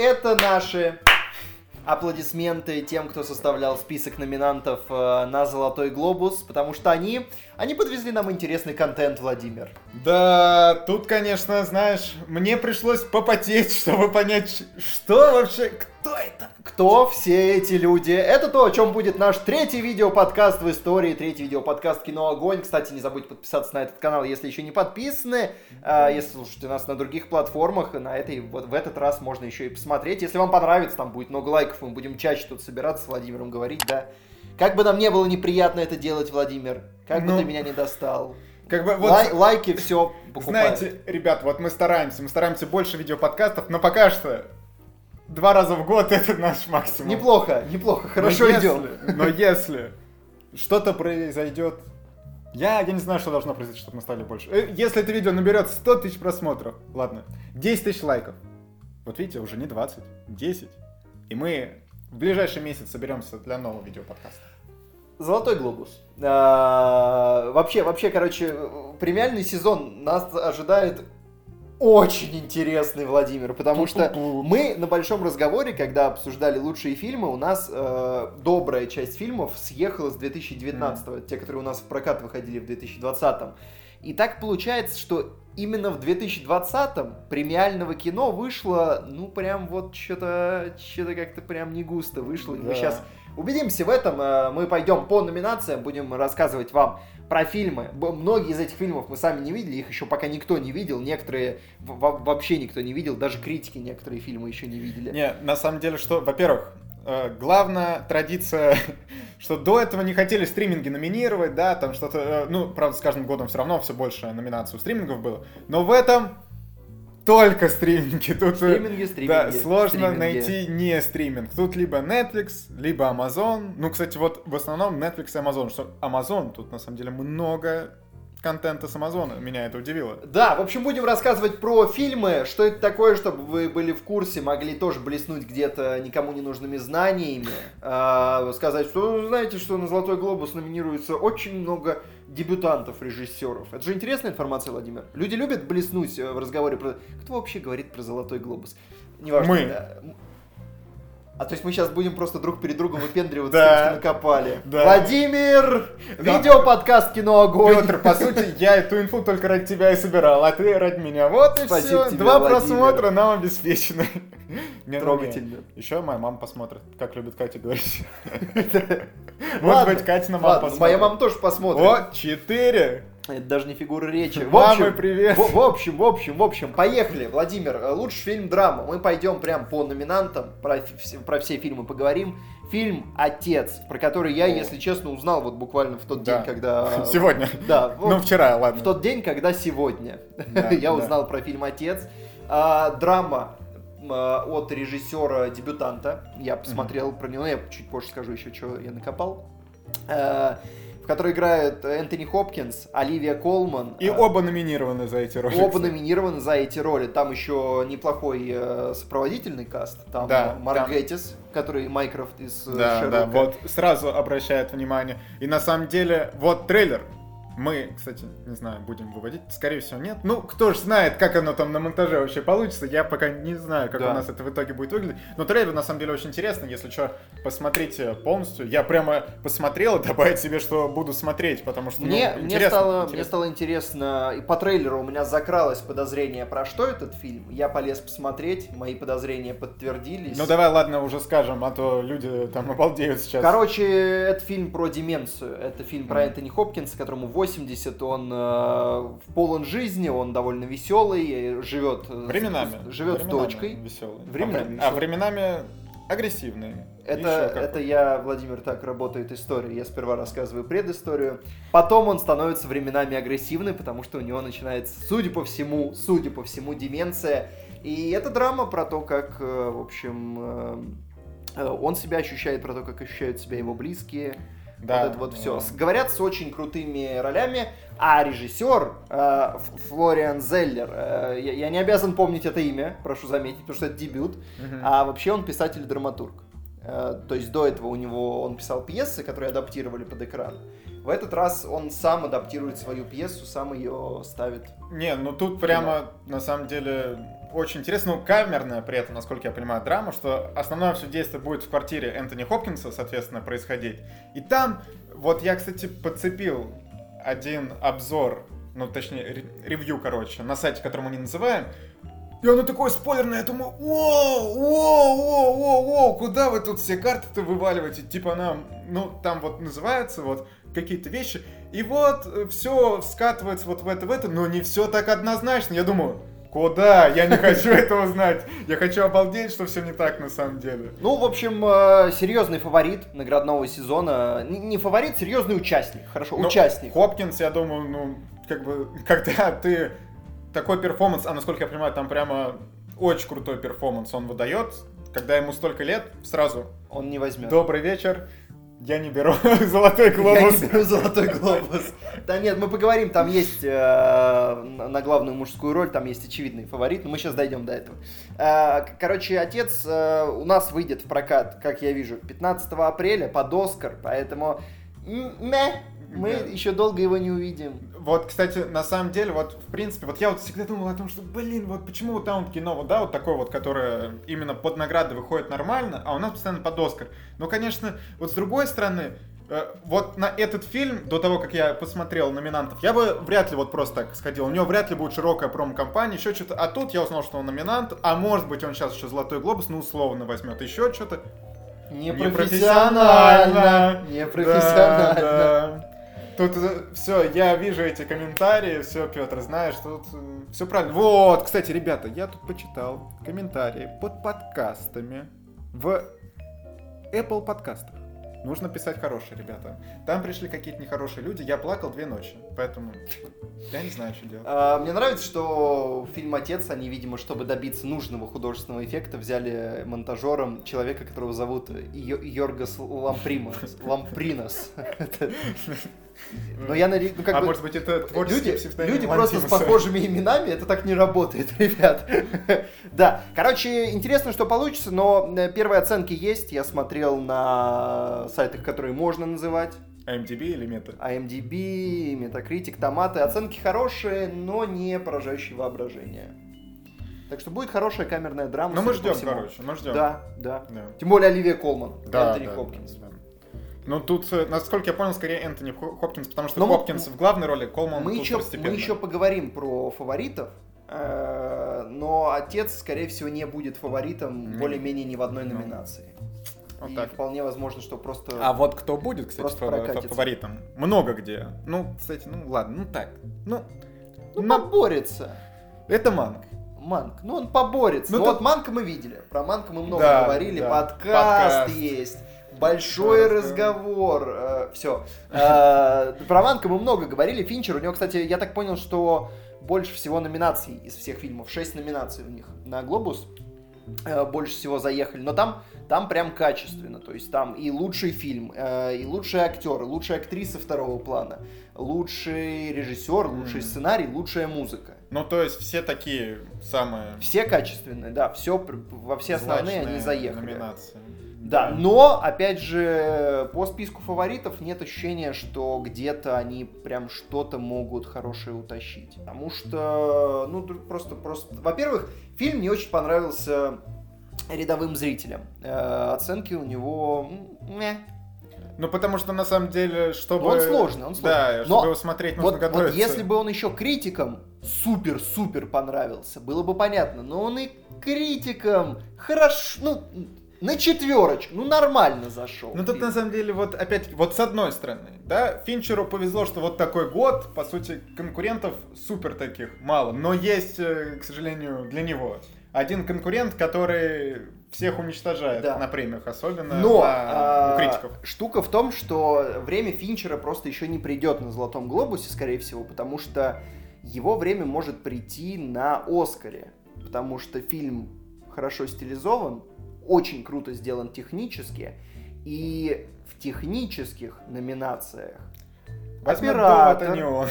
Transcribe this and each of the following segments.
это наши аплодисменты тем, кто составлял список номинантов э, на «Золотой глобус», потому что они, они подвезли нам интересный контент, Владимир. Да, тут, конечно, знаешь, мне пришлось попотеть, чтобы понять, что вообще, кто это? Кто все эти люди? Это то, о чем будет наш третий видеоподкаст в истории, третий видеоподкаст «Кино Огонь». Кстати, не забудьте подписаться на этот канал, если еще не подписаны. А, если слушаете нас на других платформах, на этой, вот в этот раз можно еще и посмотреть. Если вам понравится, там будет много лайков, мы будем чаще тут собираться с Владимиром говорить, да. Как бы нам не было неприятно это делать, Владимир, как Ну, бы ты меня не достал. Как бы вот, Лай- лайки, все покупают. знаете, ребят, вот мы стараемся, мы стараемся больше видеоподкастов, но пока что два раза в год это наш максимум. Неплохо, неплохо, хорошо но идем. если- Но если что-то произойдет, я, я не знаю, что должно произойти, чтобы мы стали больше. Э, Если это видео наберет 100 тысяч просмотров, ладно, 10 тысяч лайков. Вот видите, уже не 20, 10. И мы в ближайший месяц соберемся для нового видеоподкаста. Золотой глобус. А, вообще, вообще, короче, премиальный сезон нас ожидает очень интересный, Владимир, потому что мы на большом разговоре, когда обсуждали лучшие фильмы, у нас э, добрая часть фильмов съехала с 2019, те, которые у нас в прокат выходили в 2020. И так получается, что именно в 2020 премиального кино вышло, ну, прям вот что-то, что-то как-то прям не густо вышло. И мы Да. сейчас убедимся в этом. Э, Мы пойдем по номинациям, будем рассказывать вам про фильмы. Многие из этих фильмов мы сами не видели, их еще пока никто не видел. Некоторые вообще никто не видел, даже критики некоторые фильмы еще не видели. Не, на самом деле, что, во-первых, э, главная традиция, что до этого не хотели стриминги номинировать, да, там что-то, э, ну, правда, с каждым годом все равно все больше номинаций у стримингов было, но в этом только стриминги. Тут, э, Стриминги, стриминги. да, сложно стриминги. найти не стриминг. Тут либо Netflix, либо Amazon. Ну, кстати, вот в основном Netflix и Amazon. Что Amazon, тут на самом деле много контента с Амазона. Меня это удивило. Да, в общем, будем рассказывать про фильмы, что это такое, чтобы вы были в курсе, могли тоже блеснуть где-то никому не нужными знаниями, а, сказать, что знаете, что на Золотой Глобус номинируется очень много дебютантов, режиссеров. Это же интересная информация, Владимир. Люди любят блеснуть э, в разговоре про... Кто вообще говорит про Золотой Глобус? Неважно. Мы. да. А то есть мы сейчас будем просто друг перед другом выпендриваться, Да. что накопали. Да. Владимир! Да. Видеоподкаст «Кино Огонь». Петр, по сути, я эту инфу только ради тебя и собирал, а ты ради меня. Вот и Спасибо все. тебе, Два Владимир. просмотра нам обеспечены. Не, ну, Трогательно. Еще моя мама посмотрит, как любит Катя говорить. Может быть, Катина мама посмотрит. моя мама тоже посмотрит. О, четыре! Это даже не фигура речи. В Мамы, общем, привет! В, в общем, в общем, в общем, поехали. Владимир, э, лучший фильм драма. Мы пойдем прям по номинантам, про, про все фильмы поговорим. Фильм «Отец», про который я, если честно, узнал вот буквально в тот Да. день, когда... Сегодня. Да, вот Ну, вчера, в ладно. тот день, когда сегодня. Да, я да. узнал про фильм «Отец». А, драма а, от режиссера-дебютанта. Я посмотрел про него, я чуть позже скажу еще, что я накопал. Которой играют Энтони Хопкинс, Оливия Колман. И а, оба номинированы за эти роли. Оба номинированы за эти роли. Там еще неплохой э, сопроводительный каст. Там Да, э, Марк там- Геттис, который Майкрофт из э, Да, да, Шерлока. вот сразу обращает внимание. И на самом деле, вот трейлер. Мы, кстати, не знаю, будем выводить. Скорее всего, нет. Ну, кто ж знает, как оно там на монтаже вообще получится. Я пока не знаю, как Да. у нас это в итоге будет выглядеть. Но трейлер на самом деле очень интересный. Если что, посмотрите полностью. Я прямо посмотрел и добавить себе, что буду смотреть, потому что ну, Мне, мне, интересно, стало, мне интересно. стало интересно, и по трейлеру у меня закралось подозрение, про что этот фильм. Я полез посмотреть, мои подозрения подтвердились. Ну давай, ладно, уже скажем, а то люди там обалдеют сейчас. Короче, это фильм про деменцию. Это фильм про Мгм. Энтони Хопкинса, которому 80, он э, полон жизни, он довольно веселый, живет, э, временами. с, живет с Временами дочкой. Веселый. Временами а, веселый. а временами агрессивный. Это, это я, Владимир, так работает история. Я сперва рассказываю предысторию, потом он становится временами агрессивный, потому что у него начинается, судя по всему, судя по всему, деменция. И это драма про то, как, э, в общем, э, э, он себя ощущает, про то, как ощущают себя его близкие. Да, вот это вот все. да. Говорят с очень крутыми ролями, а режиссер э, Флориан Зеллер, э, я, я не обязан помнить это имя, прошу заметить, потому что это дебют, Мгм. а вообще он писатель и драматург. Э, То есть до этого у него он писал пьесы, которые адаптировали под экран. В этот раз он сам адаптирует свою пьесу, сам ее ставит. Не, ну тут прямо на самом деле очень интересно, ну, камерная при этом, насколько я понимаю, драма, что основное все действие будет в квартире Энтони Хопкинса, соответственно, происходить. И там, вот я, кстати, подцепил один обзор, ну, точнее, ревью, короче, на сайте, который мы не называем, и оно такое спойлерное, я думаю, воу, воу, воу, воу, воу, куда вы тут все карты-то вываливаете? Типа нам, ну, там вот называется вот какие-то вещи. И вот все скатывается вот в это, в это, но не все так однозначно. Я думаю, Куда? Я не хочу этого знать. Я хочу обалдеть, что все не так на самом деле. Ну, в общем, э, серьезный фаворит наградного сезона. Не фаворит, серьезный участник. Хорошо, Но участник. Хопкинс, я думаю, ну, как бы, когда ты такой перформанс, а насколько я понимаю, там прямо очень крутой перформанс он выдает, когда ему столько лет, сразу... Он не возьмет. Добрый вечер. Я не беру золотой глобус. Я не беру золотой глобус. Да нет, мы поговорим, там есть э, на главную мужскую роль, там есть очевидный фаворит, но мы сейчас дойдем до этого. Э, короче, отец э, у нас выйдет в прокат, как я вижу, 15 апреля под Оскар, поэтому мы еще долго его не увидим. Вот, кстати, на самом деле, вот, в принципе, вот я вот всегда думал о том, что, блин, вот почему вот там кино, вот, да, вот такое вот, которое именно под награды выходит нормально, а у нас постоянно под Оскар. Ну, конечно, вот с другой стороны, э, вот на этот фильм, до того, как я посмотрел номинантов, я бы вряд ли вот просто так сходил. У него вряд ли будет широкая промо-компания, еще что-то. А тут я узнал, что он номинант, а может быть он сейчас еще Золотой Глобус, ну, условно возьмет еще что-то. Непрофессионально. Непрофессионально. Да, да. Тут э, все, я вижу эти комментарии, все, Петр, знаешь, тут э, все правильно. Вот, кстати, ребята, я тут почитал комментарии под подкастами в Apple подкастах. Нужно писать хорошие, ребята. Там пришли какие-то нехорошие люди, я плакал две ночи, поэтому я не знаю, что делать. А, мне нравится, что фильм «Отец», они, видимо, чтобы добиться нужного художественного эффекта, взяли монтажером человека, которого зовут Йоргас Лампримас. Лампринос. Но я нари... ну, как а бы... может быть это люди, люди просто с похожими именами, это так не работает, ребят. да, короче, интересно, что получится, но э, первые оценки есть. Я смотрел на сайтах, которые можно называть. IMDb или Meta? IMDb, Metacritic, томаты. Оценки хорошие, но не поражающие воображение. Так что будет хорошая камерная драма. Но мы ждем, короче, мы ждем. Да, да, да. Тем более Оливия Колман, да, Энтони да, Хопкинс. Да, да. Ну, тут, э, насколько я понял, скорее Энтони Хопкинс, потому что Но ну, Хопкинс в главной роли, Колман мы еще, Мы еще поговорим про фаворитов, э, но отец, скорее всего, не будет фаворитом более-менее ни в одной ну. номинации. Вот и так. вполне возможно, что просто... А вот кто будет, кстати, фаворитом? фаворитом? Много где. Ну, кстати, ну ладно, ну так. Ну, ну на... поборется. Это Манк. Манк. Ну, он поборется. Ну, ну то... вот Манка мы видели. Про Манка мы много да, говорили. Да. Подкаст, Подкаст есть большой разговор. Э, Все. Э, про Ванка мы много говорили. Финчер, у него, кстати, я так понял, что больше всего номинаций из всех фильмов. Шесть номинаций у них на Глобус э, больше всего заехали. Но там, там прям качественно. То есть там и лучший фильм, и лучший актер, и лучшая актриса второго плана, лучший режиссер, лучший сценарий, лучшая музыка. Ну, то есть все такие самые... Все качественные, да, все, во все основные они заехали. Номинации. Да, но, опять же, по списку фаворитов нет ощущения, что где-то они прям что-то могут хорошее утащить. Потому что, ну, просто, просто... Во-первых, фильм не очень понравился рядовым зрителям. Э, оценки у него... Ну, потому что, на самом деле, чтобы... Но он сложный, он сложный. Да, чтобы Но его смотреть, нужно вот, готовиться. Вот если бы он еще критикам супер-супер понравился, было бы понятно. Но он и критикам хорошо... Ну, на четверочку, ну нормально зашел. Ну тут на самом деле вот опять, вот с одной стороны, да, Финчеру повезло, что вот такой год, по сути, конкурентов супер таких мало, но есть, э, к сожалению, для него один конкурент, который всех уничтожает да. на премиях, особенно Но, на, а, у критиков. Штука в том, что время Финчера просто еще не придет на Золотом Глобусе, скорее всего, потому что его время может прийти на Оскаре, потому что фильм хорошо стилизован, очень круто сделан технически, и в технических номинациях Оператор. Это не он.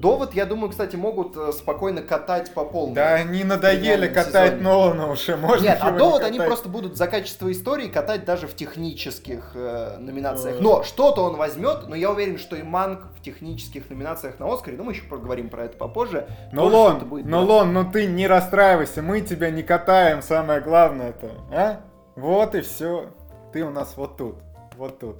Довод, я думаю, кстати, могут э, спокойно катать по полной. Да они надоели катать сезоне. Нолана уже, можно Нет, а не довод они катать? просто будут за качество истории катать даже в технических э, номинациях. Но что-то он возьмет, но я уверен, что и Манк в технических номинациях на Оскаре, ну мы еще поговорим про это попозже. Что-то будет брать. Лон, ну ты не расстраивайся, мы тебя не катаем, самое главное это, а? Вот и все. Ты у нас вот тут, вот тут.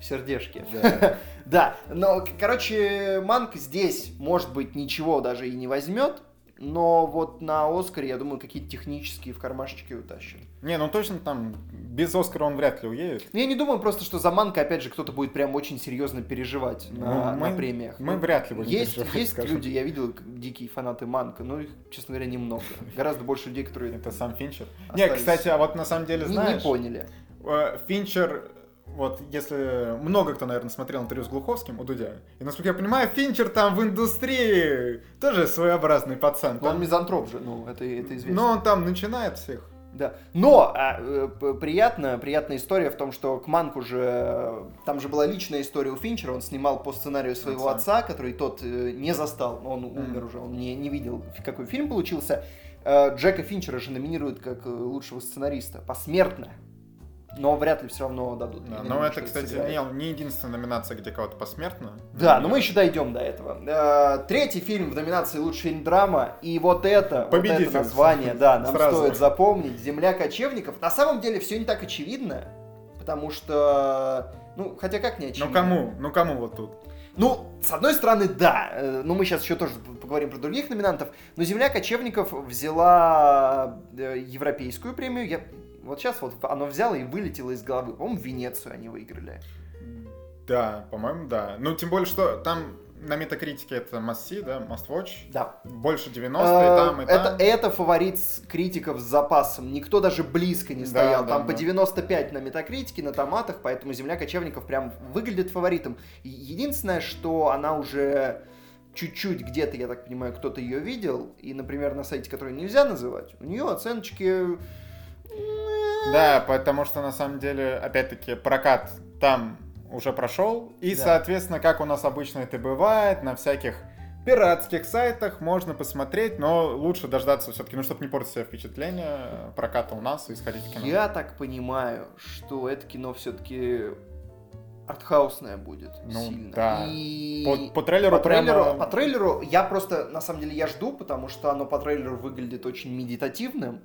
В сердечке. Да. Да, но, короче, Манк здесь, может быть, ничего даже и не возьмет, но вот на Оскаре, я думаю, какие-то технические в кармашечке утащит. Не, ну точно там без Оскара он вряд ли уедет. Ну, я не думаю просто, что за Манка, опять же, кто-то будет прям очень серьезно переживать на, Ну, мы- на премиях. Мы Ну, вряд ли будем Есть, есть скажем. люди, я видел дикие фанаты Манка, но их, честно говоря, немного. Гораздо больше людей, которые Это сам Финчер. Не, кстати, а вот на самом деле, знаешь, не поняли. э, Финчер, вот если много кто, наверное, смотрел интервью с Глуховским у Дудя, и насколько я понимаю, Финчер там в индустрии тоже своеобразный пацан. Но он Там- мизантроп же, ну, это, это известно. но он там начинает всех. Да. Но а, э, приятно, приятная история в том, что к Манку же, там же была личная история у Финчера, он снимал по сценарию своего Отца. отца, который тот э, не застал, он умер уже, он не, не видел, какой фильм получился. Э, Джека Финчера же номинируют как лучшего сценариста посмертно, но вряд ли все равно дадут. Да, но это, кстати, сыграет. не, не единственная номинация, где кого-то посмертно. Да, но мы еще дойдем до этого. Э, Третий фильм в номинации «Лучший фильм драма», и вот это, вот Победитель. это название, да, нам Сразу. стоит запомнить. «Земля кочевников». На самом деле все не так очевидно, потому что, ну, хотя как не очевидно. Ну кому? Ну кому вот тут? Ну, с одной стороны, да. Э, Ну, мы сейчас еще тоже поговорим про других номинантов. Но «Земля кочевников» взяла э, европейскую премию. Я... Вот сейчас вот оно взяло и вылетело из головы. По-моему, Венецию они выиграли. Да, по-моему, да. Ну, тем более, что там на метакритике это Must да, Must Watch. Да. Больше 90, и там, и Э, это, там. это фаворит критиков с запасом. Никто даже близко не Да, стоял. да, Там по да. 95 на метакритике, на томатах, поэтому земля кочевников прям выглядит фаворитом. Единственное, что она уже чуть-чуть где-то, я так понимаю, кто-то ее видел, и, например, на сайте, который нельзя называть, у нее оценочки... Да, потому что на самом деле, опять-таки, прокат там уже прошел. И, Да. соответственно, как у нас обычно это бывает, на всяких пиратских сайтах можно посмотреть, но лучше дождаться все-таки, ну, чтобы не портить себе впечатление проката у нас и сходить в кино. Я так понимаю, что это кино все-таки артхаусное будет Ну, сильно. да. И... По, по трейлеру По трейлеру, прямо- по трейлеру я просто, на самом деле, я жду, потому что оно по трейлеру выглядит очень медитативным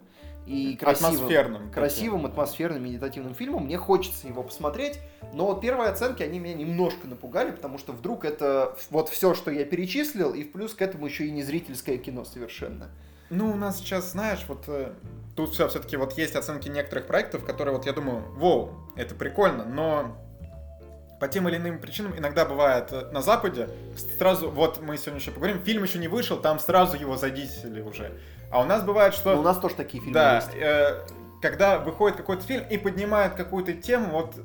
и красивым. атмосферным. Красивым, атмосферным, медитативным фильмом. Мне хочется его посмотреть, но вот первые оценки, они меня немножко напугали, потому что вдруг это вот все, что я перечислил, и в плюс к этому еще и не зрительское кино совершенно. Ну, у нас сейчас, знаешь, вот э, тут все все-таки вот есть оценки некоторых проектов, которые вот я думаю, воу, это прикольно, но по тем или иным причинам иногда бывает э, на Западе сразу, вот мы сегодня еще поговорим, фильм еще не вышел, там сразу его задисили уже. А у нас бывает, что... Но у нас тоже такие фильмы да, есть. э, когда выходит какой-то фильм и поднимает какую-то тему, вот,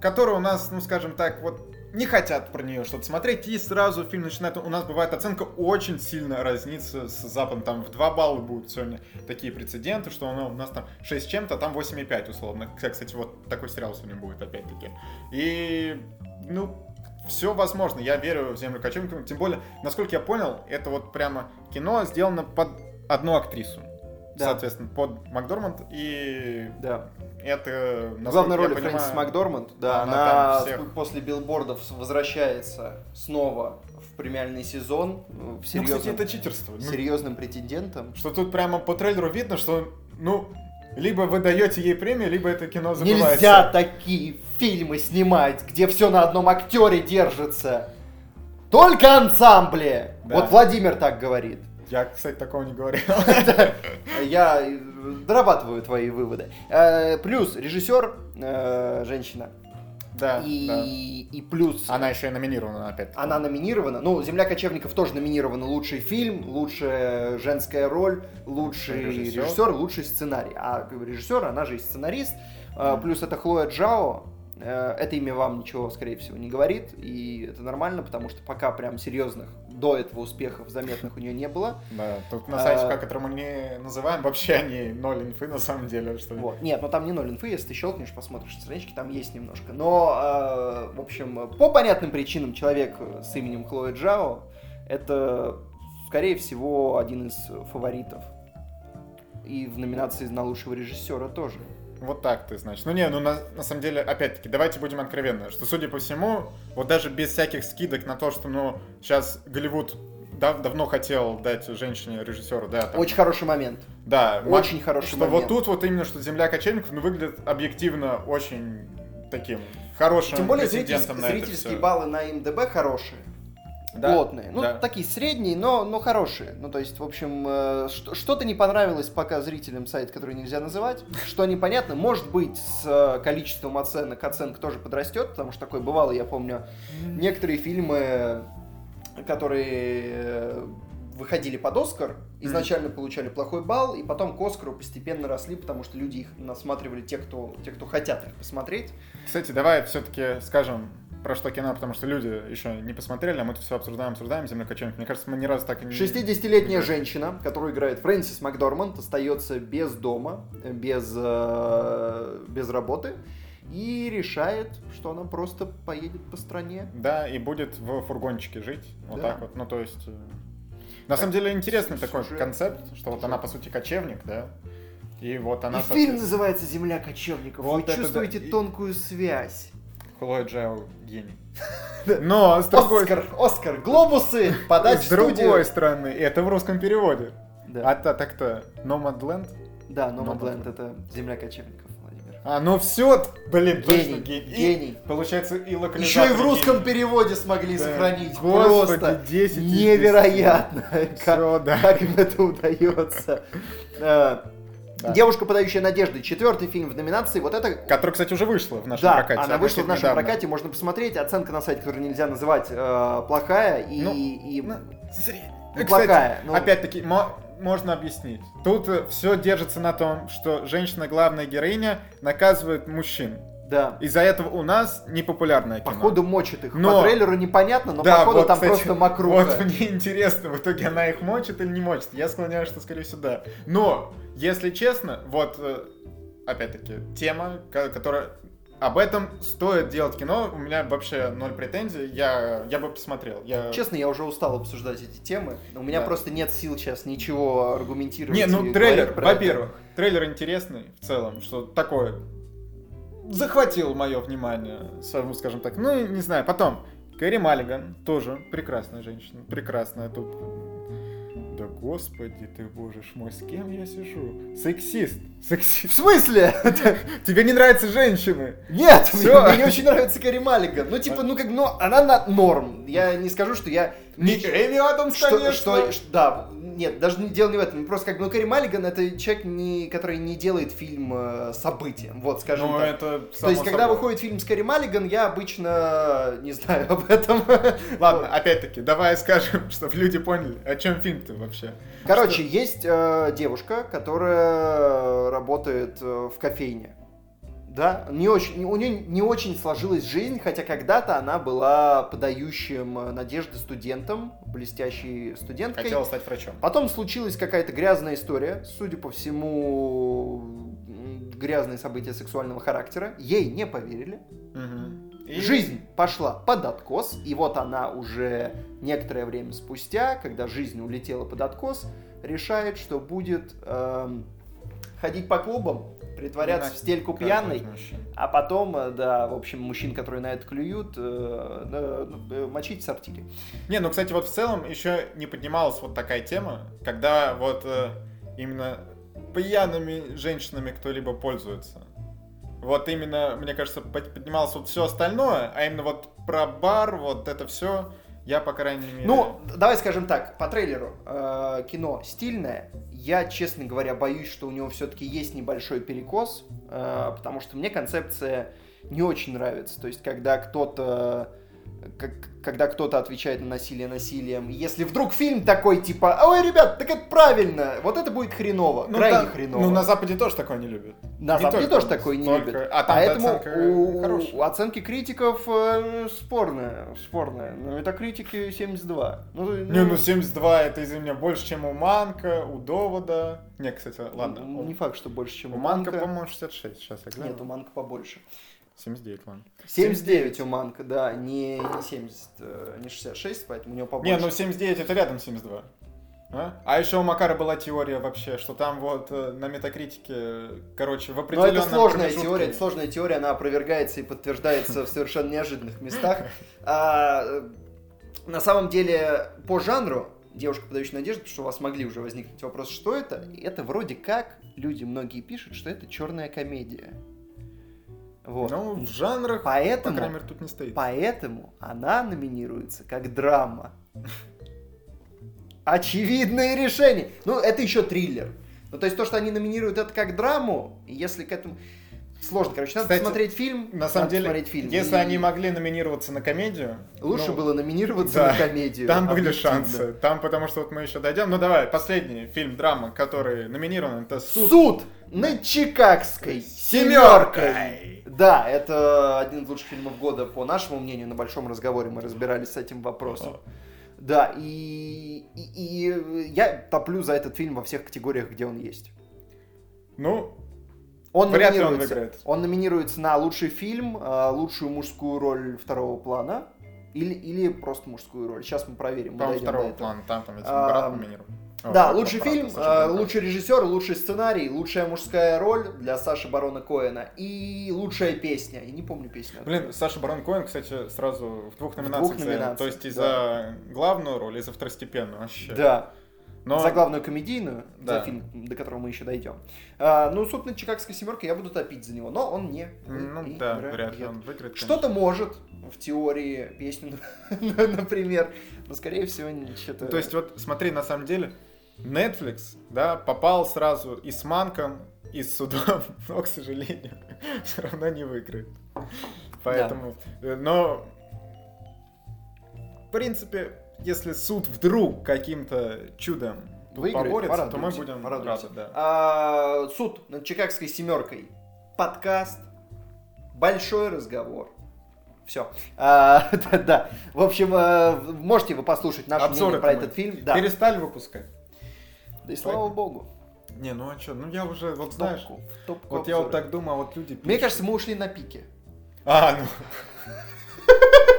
которую у нас, ну, скажем так, вот не хотят про нее что-то смотреть, и сразу фильм начинает... У нас бывает оценка очень сильно разнится с Западом. Там в 2 балла будут сегодня такие прецеденты, что оно, у нас там 6 с чем-то, а там 8,5 условно. Кстати, вот такой сериал сегодня будет опять-таки. И, ну, все возможно. Я верю в землю кочевников. Тем более, насколько я понял, это вот прямо кино сделано под одну актрису. Да. Соответственно, под Макдорманд. И Да. это... В насколько главной я роли понимаю, Фрэнсис Макдорманд, да, она она, всех- после билбордов возвращается снова в премиальный сезон э, в Ну, кстати, это читерство. Ну, серьезным претендентом. Что тут прямо по трейлеру видно, что, ну, либо вы даете ей премию, либо это кино забывается. Нельзя такие фильмы снимать, где все на одном актере держится. Только ансамбле. Да. Вот Владимир так говорит. Я, кстати, такого не говорил. Я дорабатываю твои выводы. Э, Плюс режиссер э, женщина. Да, да. И, и плюс Она еще и номинирована опять. Она номинирована. Ну, «Земля кочевников» тоже номинирована. Лучший фильм, лучшая женская роль, лучший Режиссер. режиссер, лучший сценарий. А режиссер, она же и сценарист. А, Плюс это Хлоя Джао. Это имя вам ничего, скорее всего, не говорит. И это нормально, потому что пока прям серьезных до этого успехов заметных у нее не было. Да, тут на сайте, А. по которому мы не называем, вообще они ноль инфы на самом деле. Что... Вот. Нет, ну там не ноль инфы, если ты щелкнешь, посмотришь странички, там есть немножко. Но, э, в общем, по понятным причинам человек с именем Хлоя Джао это, скорее всего, один из фаворитов. И в номинации на лучшего режиссера тоже. Вот так ты, значит. Ну не, ну на, на самом деле, опять-таки, давайте будем откровенны, что, судя по всему, вот даже без всяких скидок на то, что, ну, сейчас Голливуд дав- давно хотел дать женщине-режиссеру, да. там- Очень хороший момент. Да, Очень ма- хороший что момент. вот тут вот именно, что «Земля кочевников» ну, выглядит объективно очень таким хорошим Тем более это зрительские баллы на МДБ хорошие. Да, плотные. Ну, да. такие средние, но, но хорошие. Ну, то есть, в общем, э, что- что-то не понравилось пока зрителям сайт, который нельзя называть. Что непонятно, может быть, с э, количеством оценок оценка тоже подрастет, потому что такое бывало, я помню, некоторые фильмы, которые э, выходили под Оскар, изначально получали плохой балл, и потом к Оскару постепенно росли, потому что люди их насматривали, те, кто, те, кто хотят их посмотреть. Кстати, давай все-таки скажем про что кино, потому что люди еще не посмотрели, а мы тут все обсуждаем, обсуждаем, «Земля кочевников». Мне кажется, мы ни разу так и не... 60-летняя женщина, которую играет Фрэнсис Макдорманд, остается без дома, без, э, без работы и решает, что она просто поедет по стране. Да, и будет в фургончике жить. Вот Да. так вот. Ну, то есть... э, На самом деле интересный такой Сюжет. концепт, что вот она, по сути, кочевник, да? И вот она... и фильм называется «Земля кочевников». Вот Вы это да. чувствуете И- тонкую связь. Хлоя Джао гений. Но, с другой, Оскар, Оскар, глобусы, подать с другой стороны, это в русском переводе. Да, А та- так-то Nomadland? да Nomadland. Nomadland это «Земля кочевников», Владимир. А, ну все, блин, Гений, точно гений. И, гений. получается, и Еще локализатор и в русском гений. переводе смогли Да. сохранить. Господи, Просто 10 из 10. невероятно, как, Всё, да. как им это удается. Э, Да. Девушка, подающая надежды. Четвертый фильм в номинации. Вот это Которая, кстати, уже вышла в нашем да, прокате. она вышла в нашем недавно. прокате, можно посмотреть. Оценка на сайте, которую нельзя называть, э, плохая и, Ну, и- Ну, сред- Ну, Кстати, плохая, ну. опять-таки, мо- можно объяснить. Тут все держится на том, что женщина, главная героиня, наказывает мужчин. Да. Из-за этого у нас непопулярное кино. Походу мочит их. Но- По трейлеру непонятно, но Да, походу вот, там кстати, просто мокруха. Вот мне интересно, в итоге она их мочит или не мочит. Я склоняюсь, что скорее всего да. Но, если честно, вот, э, опять-таки, тема, ко- которая... Об этом стоит делать кино. У меня вообще ноль претензий. Я, я бы посмотрел. Я... Честно, я уже устал обсуждать эти темы. У меня Да. просто нет сил сейчас ничего аргументировать. Не, ну трейлер, во-первых, трейлер интересный в целом, что такое захватил мое внимание, скажем так. Ну, не знаю, потом Кэрри Маллиган, тоже прекрасная женщина, прекрасная тут. Да господи ты, боже ж мой, с кем я сижу? Сексист, В сексист. смысле? Тебе не нравятся женщины? Нет, мне, мне не очень нравится Кэрри Маллиган. Ну, типа, ну как, ну, она на норм. Я не скажу, что я... Не Эми Адамс, что, конечно. что, что- да, нет, даже не дело не в этом. Просто как бы, ну, Кэрри Маллиган это человек, не, который не делает фильм э, событием, вот, скажем Ну, так. это То есть, когда выходит фильм с Кэрри Маллиган, я обычно не знаю об этом. Ладно, опять-таки, давай скажем, чтобы люди поняли, о чем фильм-то вообще. Короче, есть э, девушка, которая работает э, в кофейне. Да, не очень, у нее не очень сложилась жизнь, хотя когда-то она была подающим э, надежды студентом, блестящей студенткой. Хотела стать врачом. Потом случилась какая-то грязная история, судя по всему, грязные события сексуального характера. Ей не поверили. Мгм. И- Жизнь пошла под откос, и вот она уже некоторое время спустя, когда жизнь улетела под откос, решает, что будет эм, ходить по клубам, притворяться в стельку пьяной, а потом, э, да, в общем, мужчин, которые на это клюют, э, э, мочить в сортире. Не, ну, кстати, вот в целом еще не поднималась вот такая тема, когда вот именно пьяными женщинами кто-либо пользуется. Вот именно, мне кажется, под- поднималось вот все остальное, а именно вот про бар, вот это все, я, по крайней мере... Ну, давай скажем так, по трейлеру э, кино стильное. Я, честно говоря, боюсь, что у него все-таки есть небольшой перекос, э, потому что мне концепция не очень нравится. То есть, когда кто-то как- когда кто-то отвечает на насилие насилием, если вдруг фильм такой, типа, ой, ребят, так это правильно, вот это будет хреново, ну, крайне да, хреново. Ну, на Западе тоже такое не любят. На Не Западе тоже такое не только- любят. а там Поэтому оценка у, хорошая. у оценки критиков э, спорная, спорная. На метакритике 72. Ну, Не, ну 72 это, извини меня, больше, чем у Манка, у Довода. Не, кстати, ладно. ну, Не факт, что больше, чем У у Манка, Манка. по-моему, 66, сейчас я гляну. Нет, у Манка побольше. 79, ладно. 79 у Манка, да, не, не 70, э, не 66, поэтому у него побольше. Не, ну 79 это рядом 72. А? а еще у Макара была теория вообще, что там вот э, на метакритике, короче, в Но определенном это сложная промежутке- теория, это сложная теория, она опровергается и подтверждается в совершенно неожиданных местах. А, э, на самом деле, по жанру «Девушка, подающая надежду», потому что у вас могли уже возникнуть вопрос, что это, это вроде как, люди многие пишут, что это черная комедия. Вот. Ну, в жанрах, по Поэтому, крайней мере, тут не стоит. поэтому она номинируется как драма. Очевидное решение. Ну, это еще триллер. Ну, то есть то, что они номинируют это как драму, если к этому... Сложно, короче, надо Кстати, посмотреть фильм. На самом деле, посмотреть фильм. если И они могли номинироваться на комедию, Лучше ну, было номинироваться да, на комедию. Там были шансы. Там, потому что вот мы еще дойдем. Ну давай, последний фильм драма, который номинирован, это Суд, Суд. над Чикагской Семеркой. Да, это один из лучших фильмов года, по нашему мнению, на большом разговоре мы разбирались с этим вопросом. Да, и, и, и я топлю за этот фильм во всех категориях, где он есть. Ну, Он Вряд ли он номинируется, выиграет. он номинируется на лучший фильм, э, лучшую мужскую роль второго плана или, или просто мужскую роль. Сейчас мы проверим. мы до второго плана. Там, там, если А, Брат номинирован. О, Да, Брат, лучший Брат, фильм, Саша э, Коэн. лучший режиссер, лучший сценарий, лучшая мужская роль для Саши Барона Коэна и лучшая песня. Я не помню песню. Блин, Саша Барон Коэн, кстати, сразу в двух номинациях. двух занял. номинациях, То есть и за главную роль, и за второстепенную вообще. Да, Но... за главную комедийную, Да. за фильм, до которого мы еще дойдем. А, ну, суд над Чикагской семеркой я буду топить за него, но он не. Ну не да, играет. вряд ли он выиграет. Что-то может, в теории, песню, например, но, скорее всего, что-то... Ну, То есть вот смотри, на самом деле, Netflix, да, попал сразу и с Манком, и с судом, но, к сожалению, все равно не выиграет. Поэтому, э, но, в принципе, если суд вдруг каким-то чудом Выиграет, поборется, то мы будем порадуемся. рады, да. А, суд над Чикагской семеркой. Подкаст. Большой разговор. Все. да, да. В общем, э, можете вы послушать наше Обзоры мнение про этот фильм. Да. Перестали выпускать? Да и слава богу. Не, ну а что, ну я уже, вот В знаешь, топку, в топку вот я вот так думаю, а вот люди Мне пишут. кажется, мы ушли на пике. А, ну...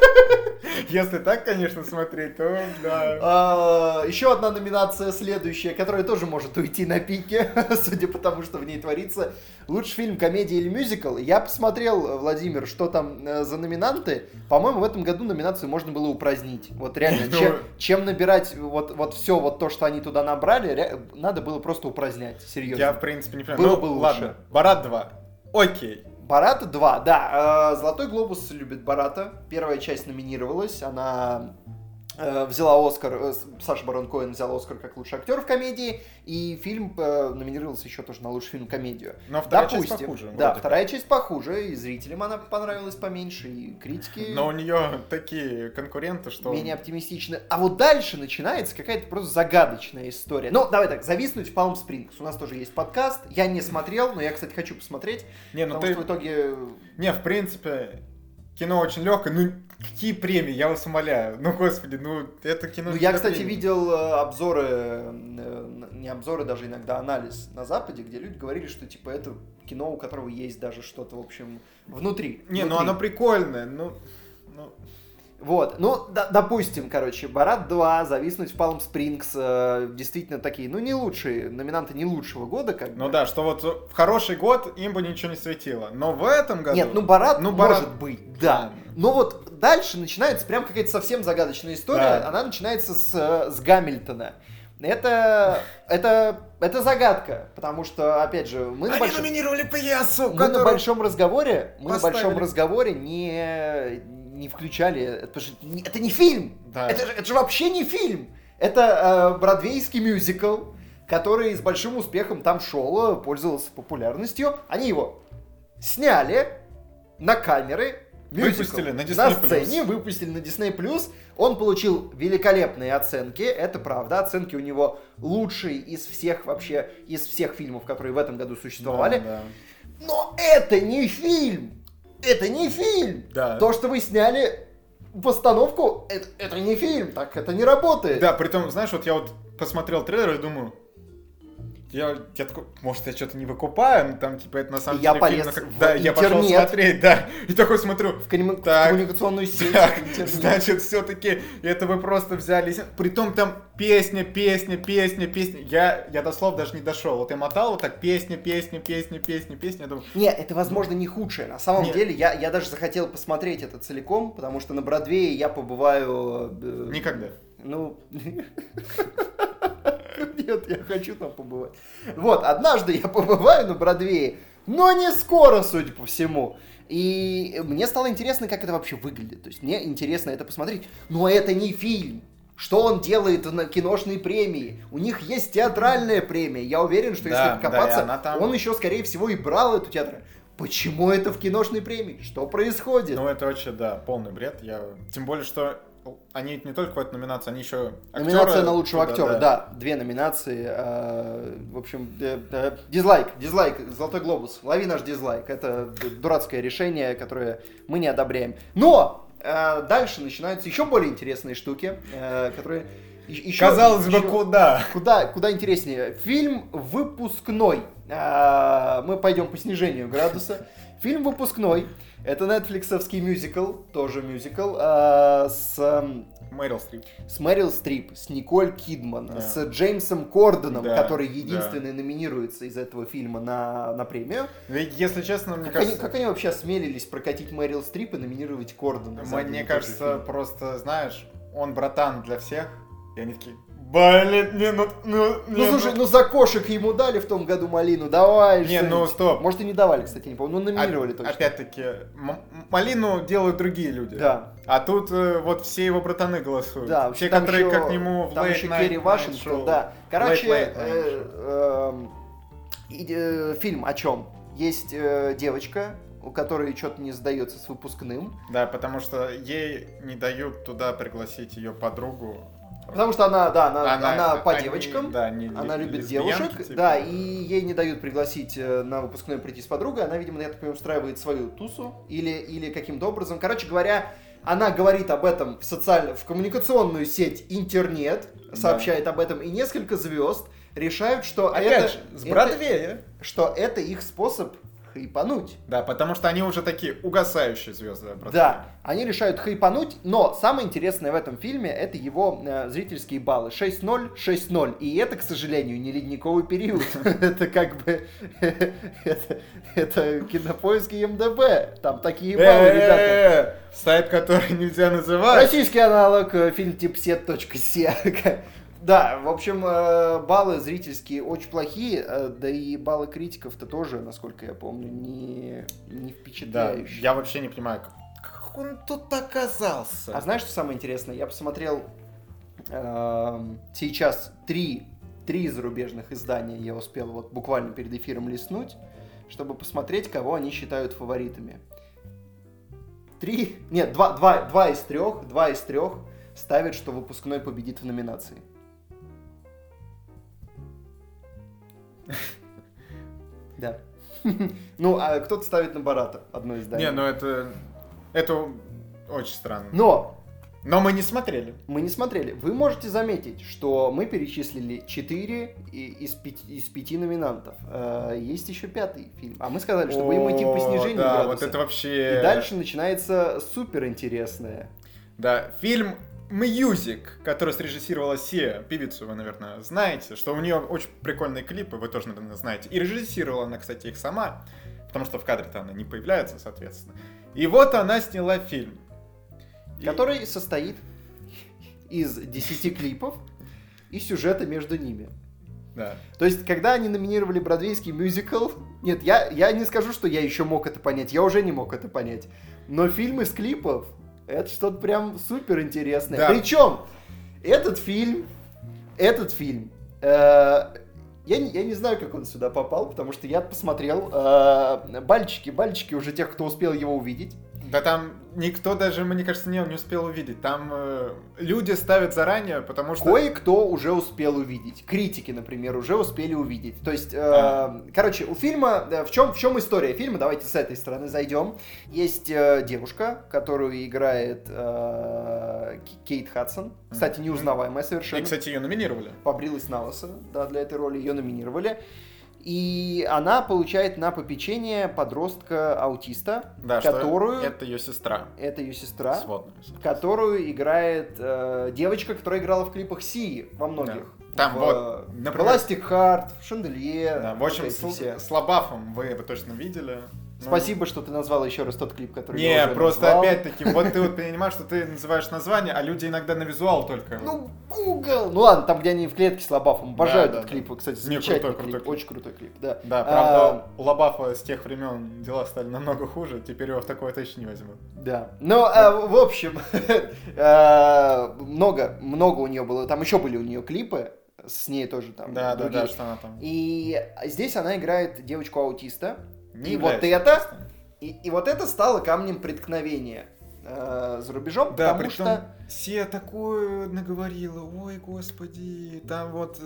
Если так, конечно, смотреть, то да. А, еще одна номинация следующая, которая тоже может уйти на пике, судя по тому, что в ней творится. Лучший фильм, комедия или мюзикл. Я посмотрел, Владимир, что там э, за номинанты. По-моему, в этом году номинацию можно было упразднить. Вот реально, Ну, чем, чем набирать вот, вот все вот то, что они туда набрали, надо было просто упразднять. Серьезно. Я, в принципе, не понимаю. Было Ну, бы лучше. Ладно, Барат 2. Окей. Барата 2, да. э, Золотой глобус любит Барата. Первая часть номинировалась. Она взяла Оскар, э, Саша Барон Коэн взял Оскар как лучший актер в комедии, и фильм э, номинировался еще тоже на лучший фильм комедию. Но вторая Допустим, часть похуже. Да, вроде вторая часть похуже, и зрителям она понравилась поменьше, и критики как. Но у нее такие конкуренты, что... менее оптимистичны. А вот дальше начинается какая-то просто загадочная история. Ну, давай так, зависнуть в Палм Спрингс. У нас тоже есть подкаст. Я не смотрел, но я, кстати, хочу посмотреть. Не, ну потому ты... что в итоге Не, в принципе, кино очень легкое. Ну, какие премии, я вас умоляю. Ну, господи, ну, это кино... Ну, я, кстати, премий. видел э, обзоры, э, не обзоры, даже иногда анализ на Западе, где люди говорили, что, типа, это кино, у которого есть даже что-то, в общем, внутри. Не, ну внутри. оно прикольное, ну... ну... Вот, ну, д- допустим, короче, Барат 2, Зависнуть в Палм Спрингс, э, действительно такие, ну, не лучшие, номинанты не лучшего года, как Ну бы. да, что вот в хороший год им бы ничего не светило. Но в этом году... Нет, ну, Барат Ну, Барат- может быть, да. Но вот дальше начинается прям какая-то совсем загадочная история. Да. Она начинается с, э, с Гамильтона. Это, это, это загадка, потому что, опять же, мы на Они большом... номинировали пьесу, Мы на большом разговоре, мы на большом разговоре не, не включали, это, это не фильм, Да. это, же- это же вообще не фильм, это э, бродвейский мюзикл, который с большим успехом там шел, э, пользовался популярностью, они его сняли на камеры, Выпустили на на Disney+. сцене, выпустили на Disney+, он получил великолепные оценки, это правда, оценки у него лучшие из всех вообще, из всех фильмов, которые в этом году существовали, Да, но это не фильм! Это не фильм! Да. То, что вы сняли постановку, это, это не фильм, так это не работает. Да, при том, знаешь, вот я вот посмотрел трейлер и думаю, я, я такой, может, я что-то не выкупаю, ну там, типа, это на самом Я деле полез фильм, в да, я пошел интернет. смотреть, да, и такой смотрю, В коммуни- Так. коммуникационную сеть. так, интернет. значит, все-таки это вы просто взяли, притом там песня, песня, песня, песня, я, я до слов даже не дошел, вот я мотал вот так, песня, песня, песня, песня, песня, я думаю, Не, это, возможно, не худшее. На самом Нет. деле, я, я даже захотел посмотреть это целиком, потому что на Бродвее я побываю... э, никогда. Ну... Нет, я хочу там побывать. Вот, однажды я побываю на Бродвее, но не скоро, судя по всему. И мне стало интересно, как это вообще выглядит. То есть мне интересно это посмотреть. Но это не фильм. Что он делает на киношной премии? У них есть театральная премия. Я уверен, что Да, если да, покопаться, и она там- он еще, скорее всего, и брал эту театральную. Почему это в киношной премии? Что происходит? Ну, это вообще, да, полный бред, я, тем более, что они не только в эту номинацию, они еще Номинация на лучшего туда, актера, да. Две номинации. э, В общем, э, э, дизлайк, дизлайк, Золотой глобус. Лови наш дизлайк. Это дурацкое решение, которое мы не одобряем. Но э, дальше начинаются еще более интересные штуки, э, которые... еще- Казалось бы, еще- куда? Куда, куда интереснее. Фильм выпускной. А, Мы пойдем по снижению градуса. Фильм выпускной. Это нетфликсовский мюзикл, тоже мюзикл, а, с, Мэрил Стрип. с Мэрил Стрип, с Николь Кидман, Да. с Джеймсом Кордоном, Да, который да. единственный номинируется из этого фильма на, на премию. Ведь, если честно, мне Как они, кажется, как они вообще осмелились прокатить Мэрил Стрип и номинировать Кордона? мне кажется, фильм? просто, знаешь, он братан для всех, и они такие, блин, не, ну, ну, Ну не, слушай, ну за кошек ему дали в том году малину, давай. Не, ну, стоп. Может и не давали, кстати, не помню, ну номинировали Оп- точно. Опять-таки, малину делают другие люди. Да. А тут э, вот все его братаны голосуют. Да, все, там которые еще- как нему в Там Late еще Керри Вашингтон, да. Короче, Late Late Night э, и, э, фильм о чем? Есть э, девочка, у которой что-то не сдается с выпускным, Да, потому что ей не дают туда пригласить ее подругу. Потому что она, да, она, она, по они, девочкам, да, не она любит девушек, типа. да, и ей не дают пригласить э, на выпускной прийти с подругой, она, видимо, я так понимаю, устраивает свою тусу или, или каким-то образом. Короче говоря, она говорит об этом в социально, в коммуникационную сеть интернет, Да. сообщает об этом, и несколько звезд решают, что Опять это, же, с это- Бродвея. что это их способ хайпануть. Да, потому что они уже такие угасающие звезды. Бродвея. Да, они решают хайпануть, но самое интересное в этом фильме это его э, зрительские баллы. 6-0, 6-0. И это, к сожалению, не ледниковый период. Это как бы... это- кинопоиск и МДБ. Там такие баллы, ребята. Э-э-э, Сайт, который нельзя называть. Российский аналог э, фильмтипсет.се. Да, в общем, э, баллы зрительские очень плохие, э, да и баллы критиков-то тоже, насколько я помню, не, не Да, впечатляющие. я вообще не понимаю, как, как он тут оказался. А знаешь, что самое интересное? Я посмотрел эм, сейчас три, три зарубежных издания, я успел вот буквально перед эфиром листнуть, чтобы посмотреть, кого они считают фаворитами. Три, нет, два, два, два из трех, два из трех ставят, что выпускной победит в номинации. Да. Ну, а кто-то ставит на Барата, одно издание. Не, ну это... Это очень странно. Но Но мы не смотрели. Мы не смотрели. Вы можете заметить, что мы перечислили 4 из 5, из пяти номинантов. Э, Есть еще пятый фильм. А мы сказали, что будем идти по снижению Да, градуса. вот это вообще... И дальше начинается супер интересное. Да, фильм Music, который срежиссировала Сия, певицу вы, наверное, знаете, что у нее очень прикольные клипы, вы тоже, наверное, знаете. И режиссировала она, кстати, их сама, потому что в кадре-то она не появляется, соответственно. И вот она сняла фильм. И- Который состоит из 10 клипов и сюжета между ними. Да. То есть, когда они номинировали бродвейский мюзикл, нет, я, я не скажу, что я еще мог это понять, я уже не мог это понять. Но фильм из клипов, это что-то прям супер интересное. Да. Причем, этот фильм, этот фильм, э, я, не, я не знаю, как он сюда попал, потому что я посмотрел э, бальчики, бальчики уже тех, кто успел его увидеть. Да там никто даже, мне кажется, не, не успел увидеть. Там э, люди ставят заранее, потому что... Кое-кто уже успел увидеть. Критики, например, уже успели увидеть. То есть, э, А. короче, у фильма... э, в, чем, в чем история фильма? Давайте с этой стороны зайдем. Есть э, девушка, которую играет э, Кейт Хадсон. Кстати, неузнаваемая совершенно. И, кстати, ее номинировали. побрилась на лысо, да, для этой роли ее номинировали. И она получает на попечение подростка-аутиста, Да, которую... это ее сестра. Это ее сестра, Сводная которую играет э, девочка, которая играла в клипах Сии во многих. Там в, вот, э, например- Пластик Харт, в Шанделе. Да, в общем, вот с, все. с Лабафом вы его точно видели. Ну, Спасибо, что ты назвал еще раз тот клип, который я Не, уже просто опять-таки, вот ты вот понимаешь, что ты называешь название, а люди иногда на визуал только. Ну, Google! Ну ладно, там, где они в клетке с Лобафом. Обожаю Да, этот да, клип, да. кстати, Не, замечательный крутой, клип. крутой. Очень крутой клип, да. Да, А, правда, у Лабафа с тех времен дела стали намного хуже, теперь его в такое точно не возьмут. Да. Ну, а, в общем, э, много, много у нее было. Там еще были у нее клипы с ней тоже там. Да, да, другие. да, что она там. И здесь она играет девочку-аутиста. И вот это-. И, и вот это стало камнем преткновения э, за рубежом, Да, потому что... Сия такое наговорила, ой, господи, там вот...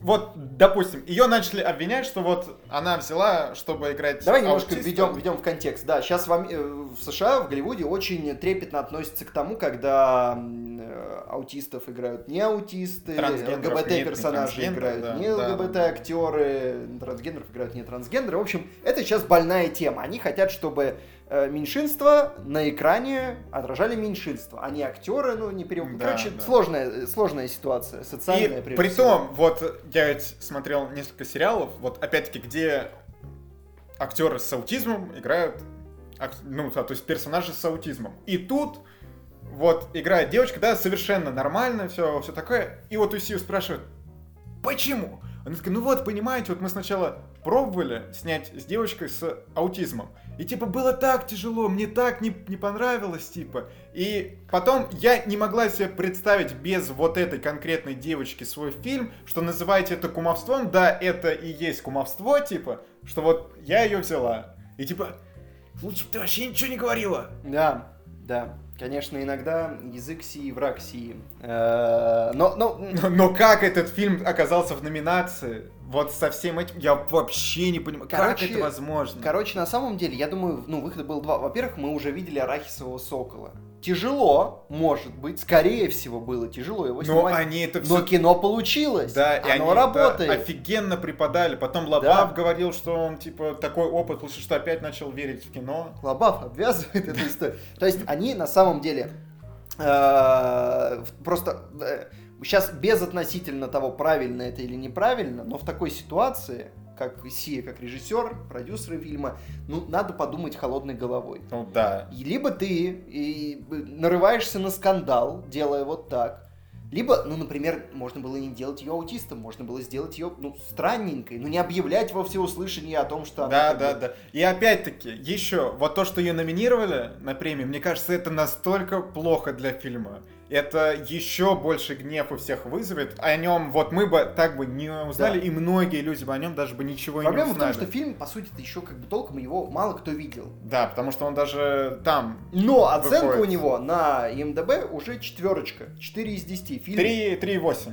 Вот, допустим, ее начали обвинять, что вот она взяла, чтобы играть Давай немножко аутиста. введем, введем в контекст. Да, сейчас в, э, в США, в Голливуде очень трепетно относятся к тому, когда э, аутистов играют не аутисты, ЛГБТ не персонажи играют да, не да, ЛГБТ да. актеры, трансгендеров играют не трансгендеры. В общем, это сейчас больная тема. Они хотят, чтобы меньшинства на экране отражали меньшинство, а не актеры, ну не перев... Да, Короче, да. сложная, сложная ситуация, социальная И при том, вот я ведь смотрел несколько сериалов, вот опять-таки, где актеры с аутизмом играют, ну, то есть персонажи с аутизмом. И тут вот играет девочка, да, совершенно нормально, все, все такое. И вот у Сью спрашивают, почему? Она такая, ну вот, понимаете, вот мы сначала пробовали снять с девочкой с аутизмом. И типа было так тяжело, мне так не, не понравилось, типа. И потом я не могла себе представить без вот этой конкретной девочки свой фильм, что называете это кумовством. Да, это и есть кумовство, типа, что вот я ее взяла. И типа, лучше бы ты вообще ничего не говорила. Да, да. Конечно, иногда язык сии, враг сии. Э, Но, но, Но, но как этот фильм оказался в номинации? Вот со всем этим я вообще не понимаю, как Короче, это возможно. короче, на самом деле, я думаю, ну, выхода было два. Во-первых, мы уже видели арахисового сокола. Тяжело, может быть, скорее всего, было тяжело его Но снимать. они это Но все кино получилось. Да, и оно они работает. да, офигенно преподали. Потом Лобав говорил, что он, типа, такой опыт, лучше, что опять начал верить в кино. Лобав обвязывает эту историю. То есть они на самом деле э, просто сейчас безотносительно того, правильно это или неправильно, но в такой ситуации, как Сия, как режиссер, продюсеры фильма, ну, надо подумать холодной головой. Ну да. И либо ты и нарываешься на скандал, делая вот так, либо, ну, например, можно было не делать ее аутистом, можно было сделать ее, ну, странненькой, ну, не объявлять во всеуслышание о том, что она... Да, да, бы- да. И опять-таки, еще, вот то, что ее номинировали на премию, мне кажется, это настолько плохо для фильма. Это еще больше гнев у всех вызовет. О нем, вот мы бы так бы не узнали, Да. и многие люди бы о нем даже бы ничего Проблема не в том, узнали. что фильм, по сути, еще как бы толком его мало кто видел. Да, потому что он даже там Но оценка Выходит. у него на ИМДБ уже четверочка, 4 из 10. Фильм 3, 3,8.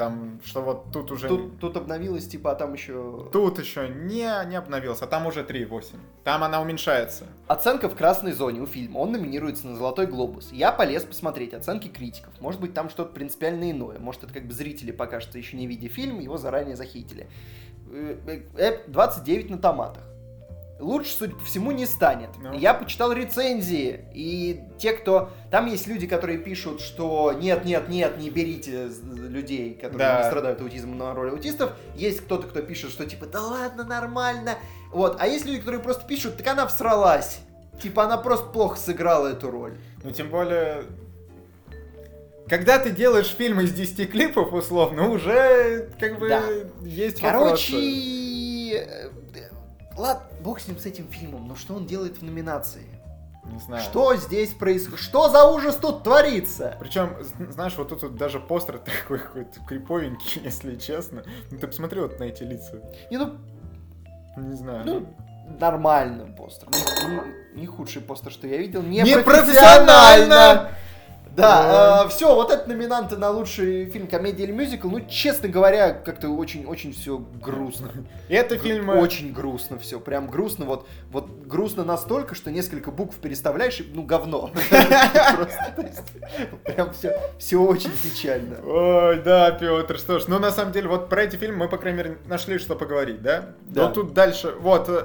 Там, что вот тут уже... тут, тут обновилось, типа, а там еще... Тут еще не, не обновился, а там уже 3,8. Там она уменьшается. Оценка в красной зоне у фильма. Он номинируется на Золотой Глобус. Я полез посмотреть оценки критиков. Может быть, там что-то принципиально иное. Может, это как бы зрители пока что еще не видя фильм, его заранее захейтили. Э, э, 29 на томатах. Лучше, судя по всему, не станет. Ну. Я почитал рецензии, и те, кто... Там есть люди, которые пишут, что нет, нет, нет, не берите людей, которые Да. страдают аутизмом на роль аутистов. Есть кто-то, кто пишет, что типа, да ладно, нормально. Вот. А есть люди, которые просто пишут, так она всралась. Типа, она просто плохо сыграла эту роль. Ну, тем более... Когда ты делаешь фильм из 10 клипов, условно, уже как бы Да. есть Короче, вопросы. э, ладно, бог с ним, с этим фильмом, но что он делает в номинации? Не знаю. Что здесь происходит? Что за ужас тут творится? Причем, знаешь, вот тут вот даже постер такой какой-то криповенький, если честно. Ну ты посмотри вот на эти лица. Не, ну, Не знаю. Ну, нормальным постером. Не, не- не худший постер, что я видел. Не, Непрофессионально! Да, все, вот это номинанты на лучший фильм, комедия или мюзикл. Ну, честно говоря, как-то очень-очень все грустно. Это фильм... э, Очень грустно все, прям грустно. Вот, вот грустно настолько, что несколько букв переставляешь, и, ну, говно. Прям все, все очень печально. Ой, да, Петр, что ж, ну на самом деле, вот про эти фильмы мы, по крайней мере, нашли, что поговорить, да? Да. Но тут дальше, вот, э,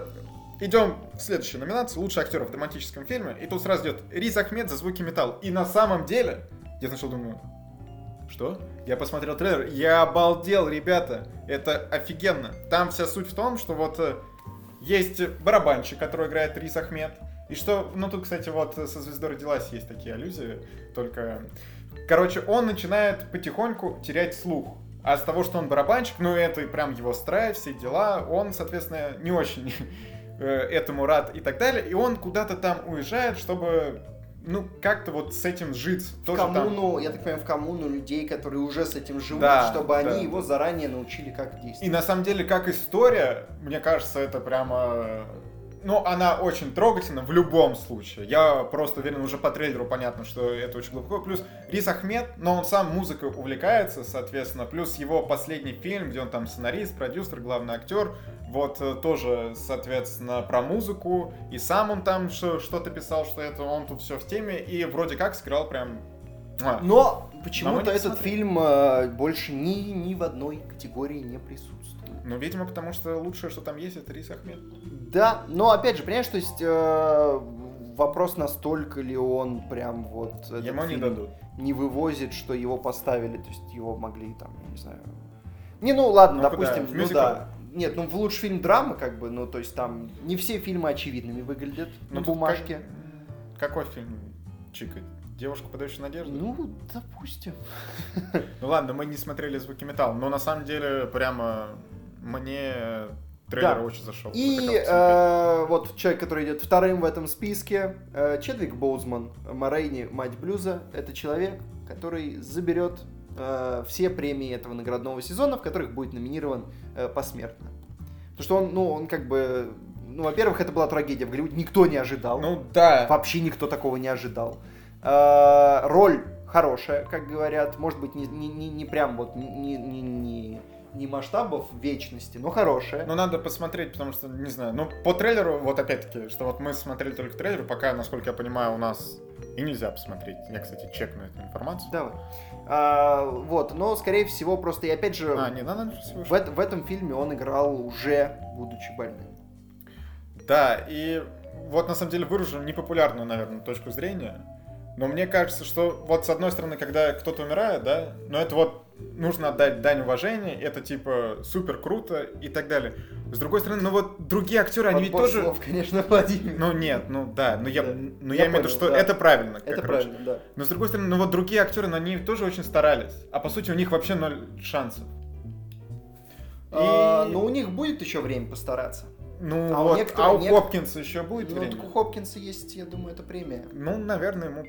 идем в следующую номинацию, лучший актер в драматическом фильме, и тут сразу идет Риз Ахмед за звуки металл. И на самом деле, я сначала думаю, что? Я посмотрел трейлер, я обалдел, ребята, это офигенно. Там вся суть в том, что вот э, есть барабанщик, который играет Риз Ахмед, и что, ну тут, кстати, вот со «Звездой родилась» есть такие аллюзии, только... Короче, он начинает потихоньку терять слух. А с того, что он барабанщик, ну это прям его страйк, все дела, он, соответственно, не очень этому рад и так далее. И он куда-то там уезжает, чтобы, ну, как-то вот с этим жить. В Тоже там. коммуну, я так понимаю, в коммуну людей, которые уже с этим живут, Да, чтобы да. они его заранее научили, как И действовать. на самом деле, как история, мне кажется, это прямо... Ну, она очень трогательна в любом случае. Я просто уверен, уже по трейлеру понятно, что это очень глубоко. Плюс Рис Ахмед, но он сам музыкой увлекается, соответственно. Плюс его последний фильм, где он там сценарист, продюсер, главный актер. Вот э, тоже, соответственно, про музыку. И сам он там что-то писал, что это он тут все в теме. И вроде как сыграл прям... муа. Но почему-то этот посмотреть. фильм э, больше ни, ни в одной категории не присутствует. Ну, видимо, потому что лучшее, что там есть, это Рис Ахмед. Да, но опять же, понимаешь, то есть э, вопрос, настолько ли он прям вот Ему не дадут. не вывозит, что его поставили, то есть его могли там, я не знаю. Не, ну ладно, Ну, допустим, ну да. Нет, ну в лучший фильм драма, как бы, ну то есть там не все фильмы очевидными выглядят на тут бумажке. как- Какой фильм, Чика? Девушка, подающая надежду? Ну, допустим. Ну ладно, мы не смотрели звуки металла, но на самом деле прямо мне трейлер Да. очень зашел. И э, вот человек, который идет вторым в этом списке, э, Чедвик Боузман, Морейни, мать блюза, это человек, который заберет э, все премии этого наградного сезона, в которых будет номинирован э, посмертно. Потому что он, ну, он как бы, ну, во-первых, это была трагедия в Голливуде, никто не ожидал. Ну да. Вообще никто такого не ожидал. Э, Роль хорошая, как говорят. Может быть, не, не, не, не прям вот не, не, не, не- масштабов вечности, но хорошая. Ну надо посмотреть, потому что, не знаю, ну по трейлеру, вот опять-таки, что вот мы смотрели только трейлер, пока, насколько я понимаю, у нас и нельзя посмотреть. Я, кстати, чекну эту информацию. Давай. А, вот, но, скорее всего, просто, и опять же, А, не, надо в, в этом фильме он играл уже, будучи больным. Да, и вот на самом деле выражу непопулярную, наверное, точку зрения. Но мне кажется, что вот с одной стороны, когда кто-то умирает, да, но это вот нужно отдать дань уважения, это типа супер круто и так далее. С другой стороны, ну вот другие актеры, они ведь тоже... слов, конечно, Владимир. Ну нет, ну да, но я, Да. ну, Я я, имею в виду, что да. это правильно. Это короче. правильно, да. Но с другой стороны, ну вот другие актеры, ну, они тоже очень старались. А по сути у них вообще ноль шансов. А, И- но у них будет еще время постараться. Ну а у вот, некоторых- а у Хопкинса еще будет ну, время? так у Хопкинса есть, я думаю, это премия. Ну, наверное, ему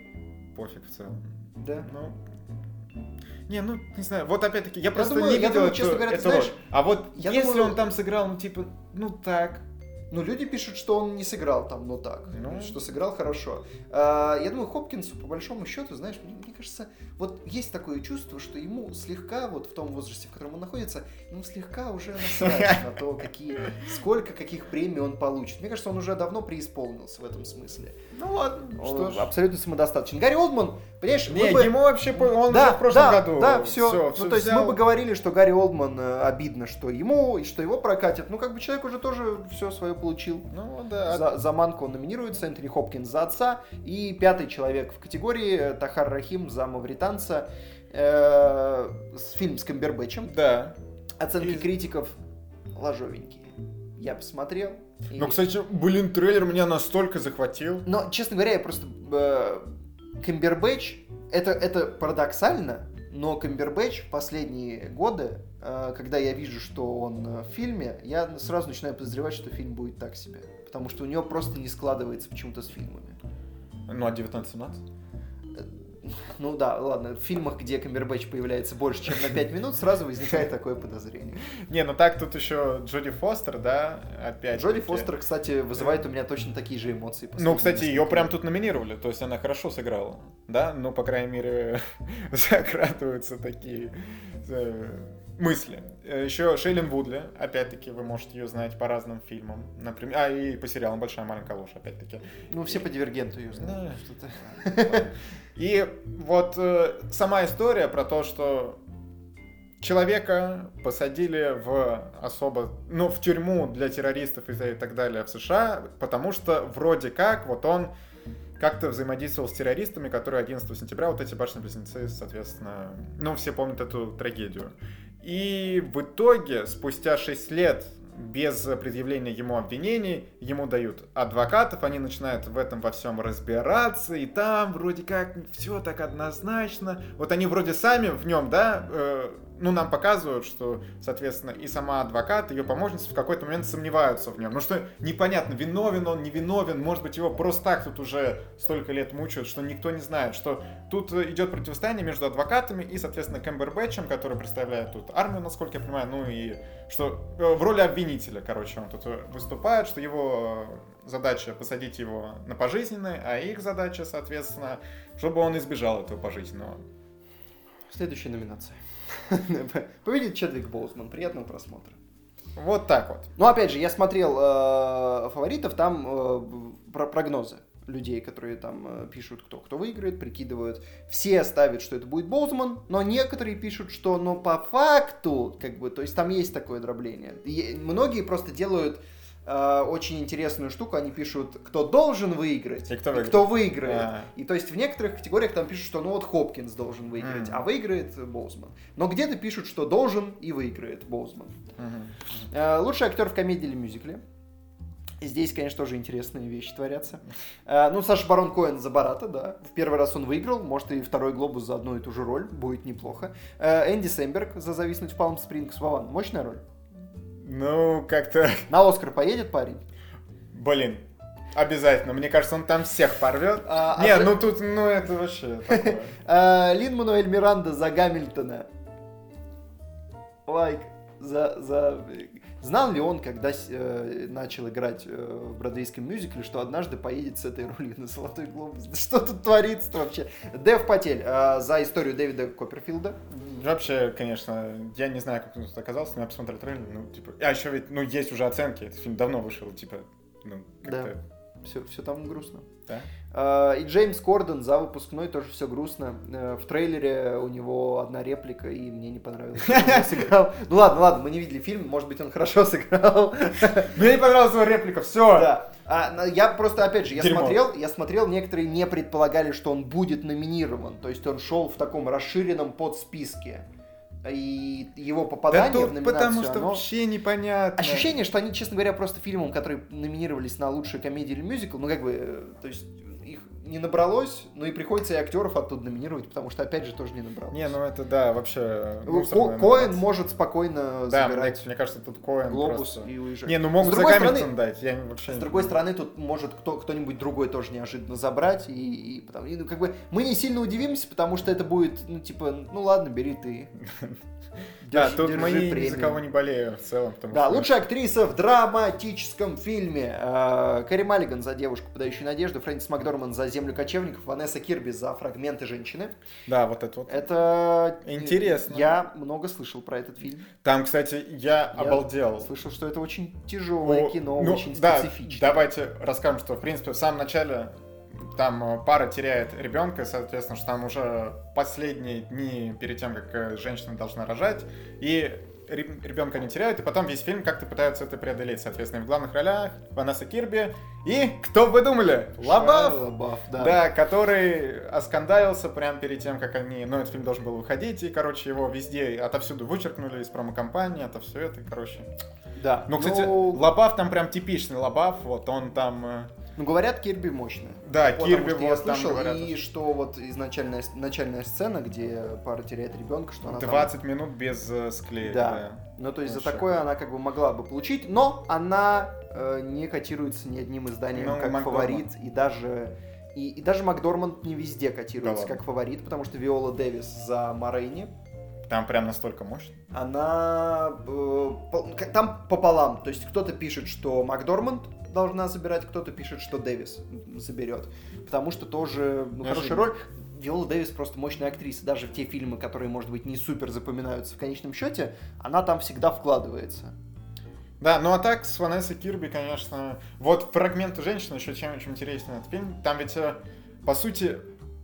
пофиг в целом. Да. Ну, не, ну, не знаю, вот опять-таки, я просто думаю- не я видел думаю, эту, честно говоря, эту роль. знаешь, А вот я если думаю- он там сыграл, ну, типа, ну так, Ну, люди пишут, что он не сыграл там, ну так, Ну. что сыграл хорошо. А, я думаю, Хопкинсу, по большому счету, знаешь, мне, мне кажется, вот есть такое чувство, что ему слегка, вот в том возрасте, в котором он находится, ему слегка уже насрать на то, какие, сколько каких премий он получит. Мне кажется, он уже давно преисполнился в этом смысле. ну ладно, что Он ж. абсолютно самодостаточен. Гарри Олдман, понимаешь, Не, бы- ему вообще, он да, в прошлом да, году. Да, все. всё, ну, всё то есть взял. мы бы говорили, что Гарри Олдман э, обидно, что ему, и что его прокатит. Ну, как бы человек уже тоже все свое получил. Ну, да. За, за Манку он номинируется, Энтони Хопкинс за отца. И пятый человек в категории э, Тахар Рахим за мавританца. Э, с фильм с Камбербэтчем. Да. Оценки И- критиков ложовенькие. Я посмотрел. и- Ну, кстати, блин, трейлер меня настолько захватил. Но, честно говоря, я просто... Э, Камбербэтч, это, это парадоксально, но Камбербэтч в последние годы, э, когда я вижу, что он э, в фильме, я сразу начинаю подозревать, что фильм будет так себе. Потому что у него просто не складывается почему-то с фильмами. Ну, а 19-17? Ну да, ладно, в фильмах, где Камбербэтч появляется больше, чем на 5 минут, сразу возникает такое подозрение. Не, ну так тут еще Джоди Фостер, да, опять. Джоди Фостер, кстати, вызывает у меня точно такие же эмоции. Ну, кстати, ее прям тут номинировали, то есть она хорошо сыграла, да? Ну, по крайней мере, закрадываются такие э, мысли. Еще Шейлин Вудли, опять-таки, вы можете ее знать по разным фильмам, например, а и по сериалам «Большая маленькая ложь», опять-таки. Ну, все по дивергенту ее знают. Да. И вот э, сама история про то, что человека посадили в особо, ну, в тюрьму для террористов и и так далее в США, потому что вроде как вот он как-то взаимодействовал с террористами, которые 11 сентября, вот эти башни-близнецы, соответственно, ну, все помнят эту трагедию. И в итоге, спустя 6 лет, без предъявления ему обвинений, ему дают адвокатов, они начинают в этом во всем разбираться, и там вроде как все так однозначно. Вот они вроде сами в нем, да, э, ну, нам показывают, что, соответственно, и сама адвокат, ее помощница в какой-то момент сомневаются в нем. Ну что, непонятно, виновен он, не виновен, может быть, его просто так тут уже столько лет мучают, что никто не знает, что тут э, идет противостояние между адвокатами и, соответственно, Кэмбербэтчем, который представляет тут армию, насколько я понимаю, ну и что э, в роли обвинителя, короче, он тут э, выступает, что его задача посадить его на пожизненное, а их задача, соответственно, чтобы он избежал этого пожизненного. Следующая номинация. Победит Чедвик Боузман. Приятного просмотра. Вот так вот. Ну, опять же, я смотрел э, фаворитов, там э, про прогнозы людей, которые там э, пишут, кто кто выиграет, прикидывают. Все ставят, что это будет Боузман, но некоторые пишут, что, ну, по факту, как бы, то есть там есть такое дробление. И многие просто делают э, очень интересную штуку, они пишут, кто должен выиграть, И кто выиграет. кто выиграет. А. И то есть в некоторых категориях там пишут, что ну вот Хопкинс должен выиграть, Мгм. а выиграет Боузман. Но где-то пишут, что должен и выиграет Боузман. Э, Лучший актер в комедии или мюзикле. И Здесь, конечно, тоже интересные вещи творятся. Э, Ну, Саша Барон Коэн за Барата, да. В первый раз он выиграл, может и второй глобус за одну и ту же роль, будет неплохо. Энди Сэмберг за «Зависнуть в Палм Спрингс». Вован, мощная роль? Ну, как-то, На Оскар поедет парень? блин, обязательно. Мне кажется, он там всех порвет. А, а Не, за- ну тут, ну это вообще. Э, Лин Мануэль Миранда за Гамильтона. Лайк. За, за... Знал ли он, когда э, начал играть э, в бродвейском мюзикле, что однажды поедет с этой ролью на Золотой Глобус? Да Что тут творится вообще? Дэв Патель э, за историю Дэвида Копперфилда. Вообще, конечно, я не знаю, как он тут оказался, но я посмотрел трейлер, ну, типа... А еще ведь, ну, есть уже оценки, этот фильм давно вышел, типа, ну, как-то... Все, все там грустно. Да? Э, И Джеймс Корден за выпускной тоже все грустно. Э, В трейлере у него одна реплика, и мне не понравилось, сыграл. Ну ладно, ладно, мы не видели фильм, может быть, он хорошо сыграл. Мне не понравилась его реплика, все! Да. А, я просто, опять же, я Дерьмо. смотрел, я смотрел, некоторые не предполагали, что он будет номинирован. То есть он шел в таком расширенном подсписке. И его Да попадание тут в номинацию, потому что оно- вообще непонятно. Ощущение, что они, честно говоря, просто фильмом, которые номинировались на лучшую комедию или мюзикл, ну как бы, э, то есть не набралось, но и приходится и актеров оттуда номинировать, потому что, опять же, тоже не набралось. Не, ну это да, вообще... Ко- Коэн может спокойно Да, мне, забирать мне кажется, тут Коэн глобус просто... и уезжать. Не, ну могут за Гамильтон стороны- дать, я вообще... С не другой понимаю. стороны, тут может кто, кто-нибудь другой тоже неожиданно забрать, и, и потому- и, ну, как бы мы не сильно удивимся, потому что это будет, ну, типа, ну ладно, бери ты. Да, тут мы ни за кого не болеем в целом, Да, лучшая актриса в драматическом фильме. Э, Кэрри Маллиган за «Девушку, подающую надежду», Фрэнсис Макдорман за «Землю кочевников», Ванесса Кирби за «Фрагменты женщины». Да, вот это вот. Это... э, Интересно. Я много слышал про этот фильм. Там, кстати, я, обалдел. Слышал, что это очень тяжелое О, кино, ну, очень да, специфичное. давайте расскажем, что, в принципе, в самом начале там э, пара теряет ребенка, соответственно, что там уже последние дни перед тем, как э, женщина должна рожать, и ре- ребенка не теряют, и потом весь фильм как-то пытаются это преодолеть, соответственно, в главных ролях Ванесса Кирби и, кто бы вы думали, Лабаф! Лабаф, да. Да, который оскандалился прямо перед тем, как они... Ну, этот фильм должен был выходить, и, короче, его везде отовсюду вычеркнули из промо-компании, это все это, короче. Да. Ну, кстати, ну, Лабаф там прям типичный Лабаф, вот он там... ну, говорят, Кирби мощная. Да, Потому Кирби я вот там слышал, говорят. и что вот изначальная начальная сцена, где пара теряет ребенка, что она там 20 минут без э, склеек, Да. да. Ну, то есть за такое она как бы могла бы получить, но она э, не котируется ни одним изданием Ну, как Макдорман. фаворит, и даже И, и даже Макдорманд не везде котируется Да ладно. как фаворит, потому что Виола Дэвис за Морейни, Там прям настолько мощно. она э, по- там пополам. То есть кто-то пишет, что Макдорманд должна забирать, кто-то пишет, что Дэвис заберет. Потому что тоже ну, хорошая роль. Виола Дэвис просто мощная актриса. Даже в те фильмы, которые, может быть, не супер запоминаются в конечном счете, она там всегда вкладывается. Да, ну а так с Ванессой Кирби, конечно... Вот фрагмент женщины еще чем очень интересен этот фильм. Там ведь, э, по сути,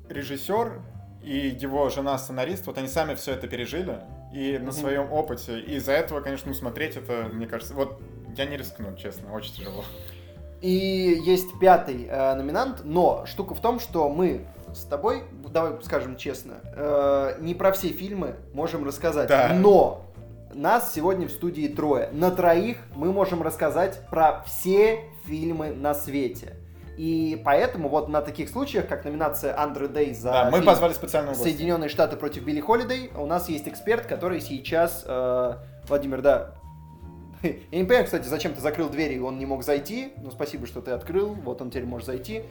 режиссер и его жена-сценарист, вот они сами все это пережили и на Мгм. своем опыте. И из-за этого, конечно, ну, смотреть это, мне кажется... Вот я не рискну, честно, очень тяжело. И есть пятый э, номинант, но штука в том, что мы с тобой, давай скажем честно, э, не про все фильмы можем рассказать. Да. Но нас сегодня в студии трое. На троих мы можем рассказать про все фильмы на свете. И поэтому вот на таких случаях, как номинация Андре Дэй за Да, мы позвали специального гостя. Соединенные Штаты против Билли Холидей, у нас есть эксперт, который сейчас... э, Владимир, да, я не понимаю, кстати, зачем ты закрыл дверь, и он не мог зайти. Ну, спасибо, что ты открыл. Вот он теперь может зайти.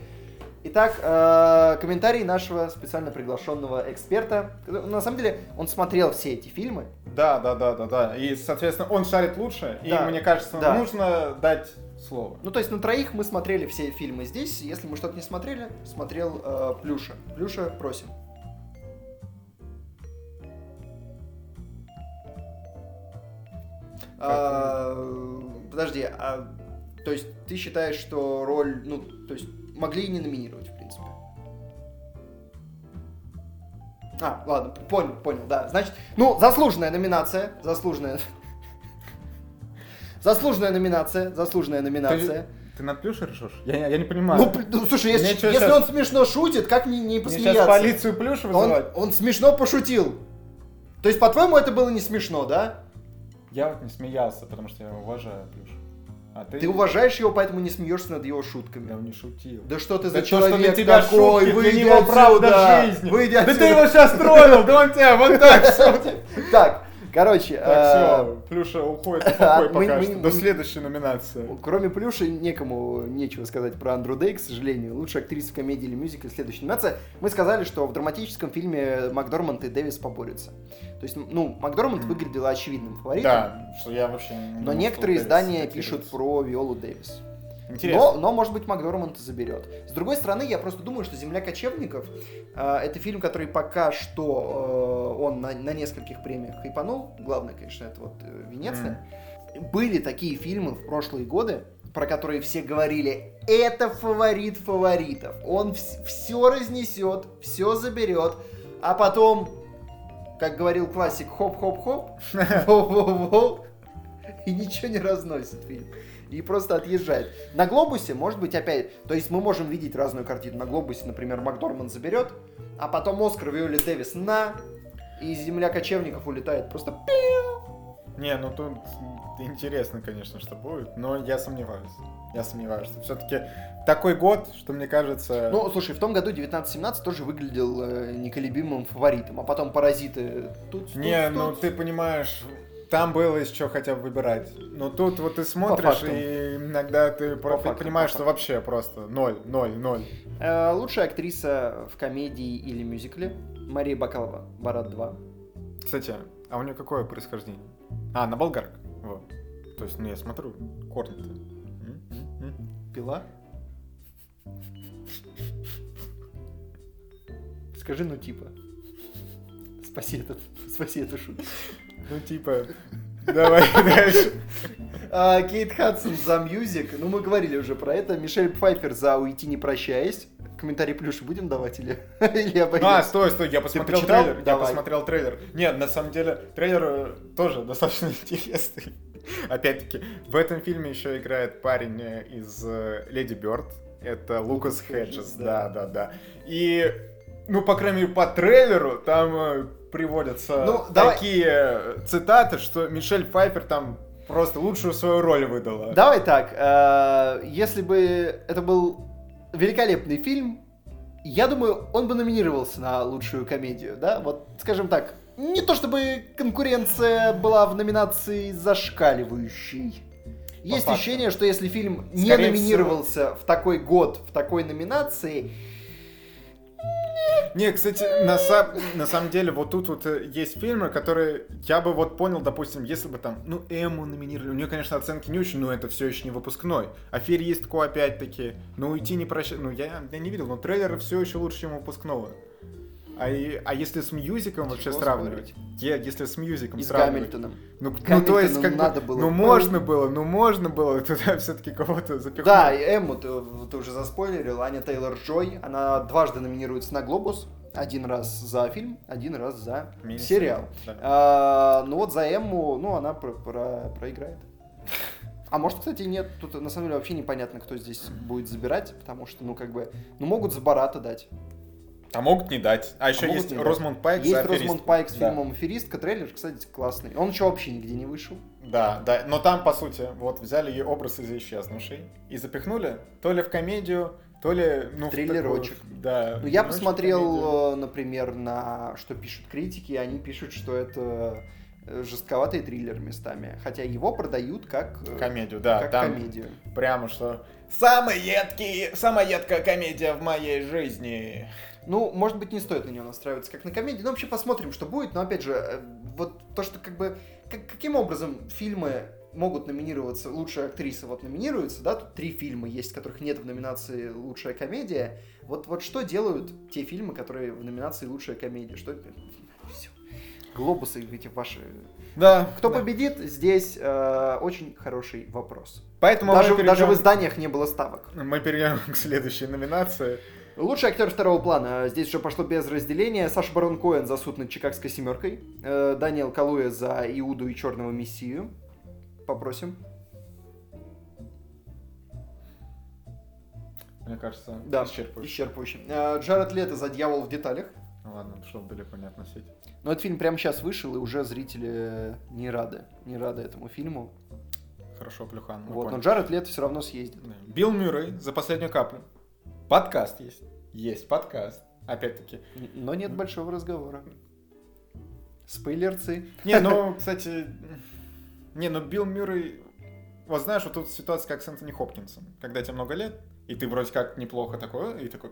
Итак, э, комментарий нашего специально приглашенного эксперта. На самом деле, он смотрел все эти фильмы. Да, да, да, да, да. И, соответственно, он шарит лучше, Да, и мне кажется, да. нужно дать слово. Ну, то есть на троих мы смотрели все фильмы здесь. Если мы что-то не смотрели, смотрел э, Плюша. Плюша, просим. А, подожди, а, то есть ты считаешь, что роль, ну, то есть могли и не номинировать, в принципе? А, ладно, понял, понял, да. Значит, ну, заслуженная номинация, заслуженная. Заслуженная номинация, заслуженная номинация. Ты над Плюшей ржешь? Я, я, не понимаю. Ну, ну, слушай, если, если щас- он смешно шутит, как не, не Мне сейчас посмеяться? полицию Плюшу он, вызывать? он смешно пошутил. То есть, по-твоему, это было не смешно, да? Я вот не смеялся, потому что я уважаю Плюшу. А ты... Ты уважаешь его, поэтому не смеешься над его шутками. Я не шутил. Да что ты Да за то, что человек на тебя такой? шутки, для Выйди него правда отсюда! жизни. Выйди Да отсюда! ты его сейчас тронул, да он тебя вот так. Так, короче, Так, э, все, Плюша уходит в покой мы- пока что. До следующей номинации. Кроме Плюши, некому нечего сказать про Андрю Дэй, к сожалению. Лучшая актриса в комедии или мюзикле, следующая номинация. Мы сказали, что в драматическом фильме Макдорманд и Дэвис поборются. То есть, ну, Макдорманд выглядела очевидным фаворитом. Да, что я вообще... не Но некоторые издания пишут про Виолу Дэвис. Интересно. Но, но, может быть, Макдорманд заберет. С другой стороны, я просто думаю, что «Земля кочевников» э, это фильм, который пока что э, он на, на нескольких премиях хайпанул. Главное, конечно, это вот э, Венеция. Были такие фильмы в прошлые годы, про которые все говорили, это фаворит фаворитов. Он все разнесет, все заберет, а потом, как говорил классик, хоп-хоп-хоп, и ничего не разносит фильм. И просто отъезжает. На глобусе, может быть, опять... То есть мы можем видеть разную картину. На глобусе, например, Макдорманд заберет, а потом Оскар Виоли Дэвис на... И земля кочевников улетает просто... Не, ну тут интересно, конечно, что будет, но я сомневаюсь. Я сомневаюсь, что все-таки такой год, что мне кажется... Ну, слушай, в том году 1917 тоже выглядел э, неколебимым фаворитом, а потом «Паразиты» тут... не, тут, ну тут. ты понимаешь, там было из чего хотя бы выбирать. Но тут вот ты смотришь, и иногда ты про- факту, понимаешь, по что вообще просто ноль, ноль, ноль. Э, лучшая актриса в комедии или мюзикле Мария Бакалова, «Барат 2». Кстати, а у нее какое происхождение? А, на болгарка. Вот. То есть, ну я смотрю, корни-то. Пила? Скажи, ну типа. Спаси этот, спаси эту шутку. Ну типа, давай дальше. А, Кейт Хадсон за мьюзик. Ну, мы говорили уже про это. Мишель Пфайфер за «Уйти не прощаясь». Комментарий плюши будем давать или, или А, обойдем? стой, стой, я посмотрел трейлер. Я Давай. посмотрел трейлер. Нет, на самом деле, трейлер э, тоже достаточно интересный. Опять-таки, в этом фильме еще играет парень э, из э, Леди Бёрд. Это Лукас Хеджес, да. да, да. И, ну, по крайней мере, по трейлеру там приводятся Ну, давай. такие э, цитаты, что Мишель Пайпер там просто лучшую свою роль выдала. Давай так. э, Если бы это был великолепный фильм, я думаю, он бы номинировался на лучшую комедию, да? Вот, скажем так, не то чтобы конкуренция была в номинации зашкаливающей. Есть ощущение, что если фильм не Скорее номинировался в такой год, в такой номинации, Не, кстати, на, са- на самом деле, вот тут вот э, есть фильмы, которые я бы вот понял, допустим, если бы там, ну, Эму номинировали, у нее, конечно, оценки не очень, но это все еще не выпускной. Аферистку, опять-таки, ну, уйти не прощать, ну, я, я не видел, но трейлеры все еще лучше, чем выпускного. А, а если с мьюзиком вообще сравнивать? Я, если с мьюзиком И с сравнивать. Гамильтоном. Ну, ну, то есть, как бы, надо было. ну, можно было, ну, можно было туда все-таки кого-то запихнуть. Да, и Эмму ты, ты уже заспойлерил, Аня Тейлор-Джой, она дважды номинируется на Глобус, один раз за фильм, один раз за Мини-сериал, сериал. да. А, ну вот за Эмму, ну она про- про- проиграет. А может, кстати, нет. Тут на самом деле вообще непонятно, кто здесь будет забирать, потому что, ну, как бы, ну, могут за Барата дать. А могут не дать. А еще могут есть. Розмонд Пайк Есть. Розмонд Пайк с Да. фильмом «Аферистка», трейлер, кстати, классный. Он еще вообще нигде не вышел. Да, да, но там, по сути, вот взяли ее образ из исчезнувшей и запихнули то ли в комедию, то ли, ну, в Триллерочек. такую, да. Ну, я триллерочек, комедию. посмотрел, э, например, на что пишут критики, они пишут, что это э, жестковатый триллер местами. Хотя его продают как, э, Комедию, да, как там комедию. прямо что самый едкий, самая едкая комедия в моей жизни. Ну, может быть, не стоит на нее настраиваться как на комедию. Но вообще посмотрим, что будет. Но опять же, э, вот то, что как бы... как- каким образом фильмы могут номинироваться, лучшая актриса вот номинируется, да, тут три фильма есть, которых нет в номинации лучшая комедия. Вот, вот что делают те фильмы, которые в номинации лучшая комедия? Что? Все. Глобусы эти ваши. Да. Кто да. победит, здесь э, очень хороший вопрос. Поэтому Даже, мы, даже в перейдем- изданиях не было ставок. мы перейдем к следующей номинации. Лучший актер второго плана. Здесь уже пошло без разделения. Саша Барон Коэн за суд над Чикагской семеркой. Э, Даниэл Калуя за Иуду и Черного Мессию. Попросим. Мне кажется, Да, исчерпывающе. исчерпывающе. Э, Джаред Лето за Дьявол в деталях. Ладно, чтобы были понятно суть. Но этот фильм прямо сейчас вышел, и уже зрители не рады. Не рады этому фильму. Хорошо, Плюхан. Вот, но. Джаред Лето все равно съездит. Да. Билл Мюррей за последнюю каплю. Подкаст есть. Есть подкаст. Опять-таки. Но нет большого разговора. Спойлерцы. Не, ну, кстати, не, ну Билл Мюррей, вот знаешь, вот тут ситуация как с Энтони Хопкинсом, когда тебе много лет, и ты вроде как неплохо такой, и такой,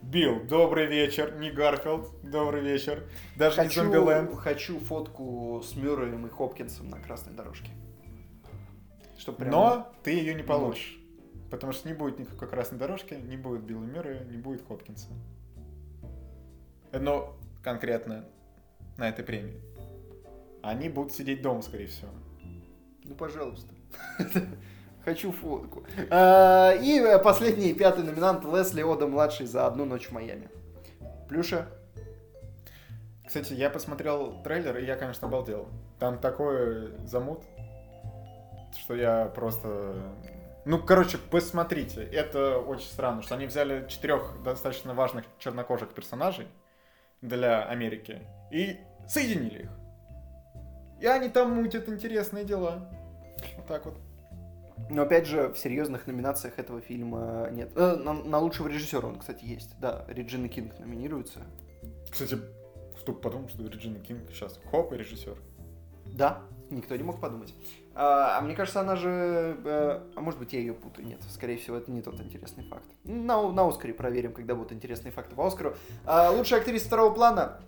Билл, добрый вечер, не Гарфилд, добрый вечер, даже не Хочу, Зомбиленд. хочу фотку с Мюрреем и Хопкинсом на красной дорожке. Чтоб прям- Но ты ее не получишь, потому что не будет никакой красной дорожки, не будет Билла Мюррея, не будет Хопкинса. Но конкретно на этой премии. Они будут сидеть дома, скорее всего. Ну, пожалуйста. Хочу фотку. А, И последний, пятый номинант Лесли Ода младший за одну ночь в Майами. Плюша. Кстати, я посмотрел трейлер, и я, конечно, обалдел. Там такой замут, что я просто... Ну, короче, посмотрите. Это очень странно, что они взяли четырех достаточно важных чернокожих персонажей для Америки и соединили их. И они там мутят интересные дела. Вот так вот. Но опять же, в серьезных номинациях этого фильма нет. Э, На, на лучшего режиссера он, кстати, есть. Да, Реджина Кинг номинируется. Кстати, бы подумал, что Реджина Кинг сейчас хоп и режиссер. Да, никто не мог подумать. А, а мне кажется, она же... э, а может быть, я ее путаю. Нет, скорее всего, это не тот интересный факт. На, на Оскаре проверим, когда будут интересные факты по Оскару. А, лучшая актриса второго плана.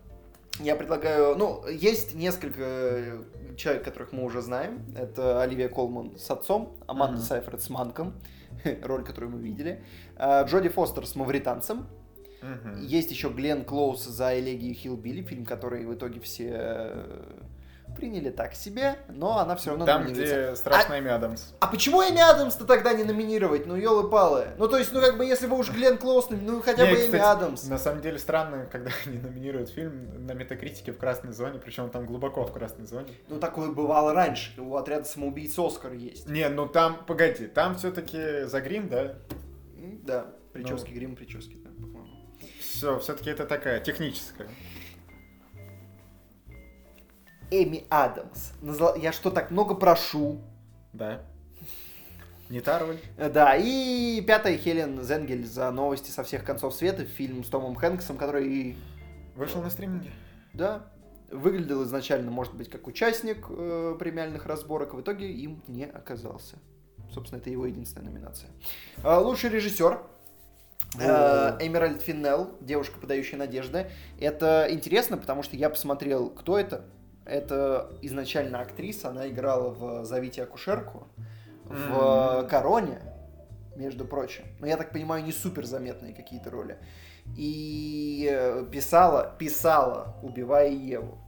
Я предлагаю... Ну, есть несколько э, человек, которых мы уже знаем. Это Оливия Колман с отцом, Аманда Мгм. Сайфред с Манком, роль, которую мы видели. А, Джоди Фостер с мавританцем. Мгм. Есть еще Глен Клоус за «Элегию Хиллбилли», фильм, который в итоге все э, приняли так себе, но она все равно Там, номинируется. где страшная Эми Адамс. А почему Эми Адамс-то тогда не номинировать? Ну, елы-палы. Ну, то есть, ну, как бы, если бы уж Глен Клоус, ну, хотя Не, бы Эми кстати, Адамс. На самом деле странно, когда они номинируют фильм на метакритике в красной зоне, причем там глубоко в красной зоне. Ну, такое бывало раньше. У отряда самоубийц Оскар есть. Не, ну там, погоди, там все-таки за грим, да? Да, прически, Ну. грим, прически, да, по-моему. Все, все-таки это такая техническая. Эми Адамс. Я что, так много прошу? Да. Не та роль. Э, Да, и пятая Хелен Зенгель за новости со всех концов света, фильм с Томом Хэнксом, который Вышел на стриминге. Да, выглядел изначально, может быть, как участник э, премиальных разборок, в итоге им не оказался. Собственно, это его единственная номинация. А, лучший режиссер. Э, Эмеральд Финнелл, девушка, подающая надежды. Это интересно, потому что я посмотрел, кто это. Это изначально актриса, она играла в «Зовите акушерку», в М. «Короне», между прочим. Но я так понимаю, не супер заметные какие-то роли. И э, писала, писала «Убивая Еву».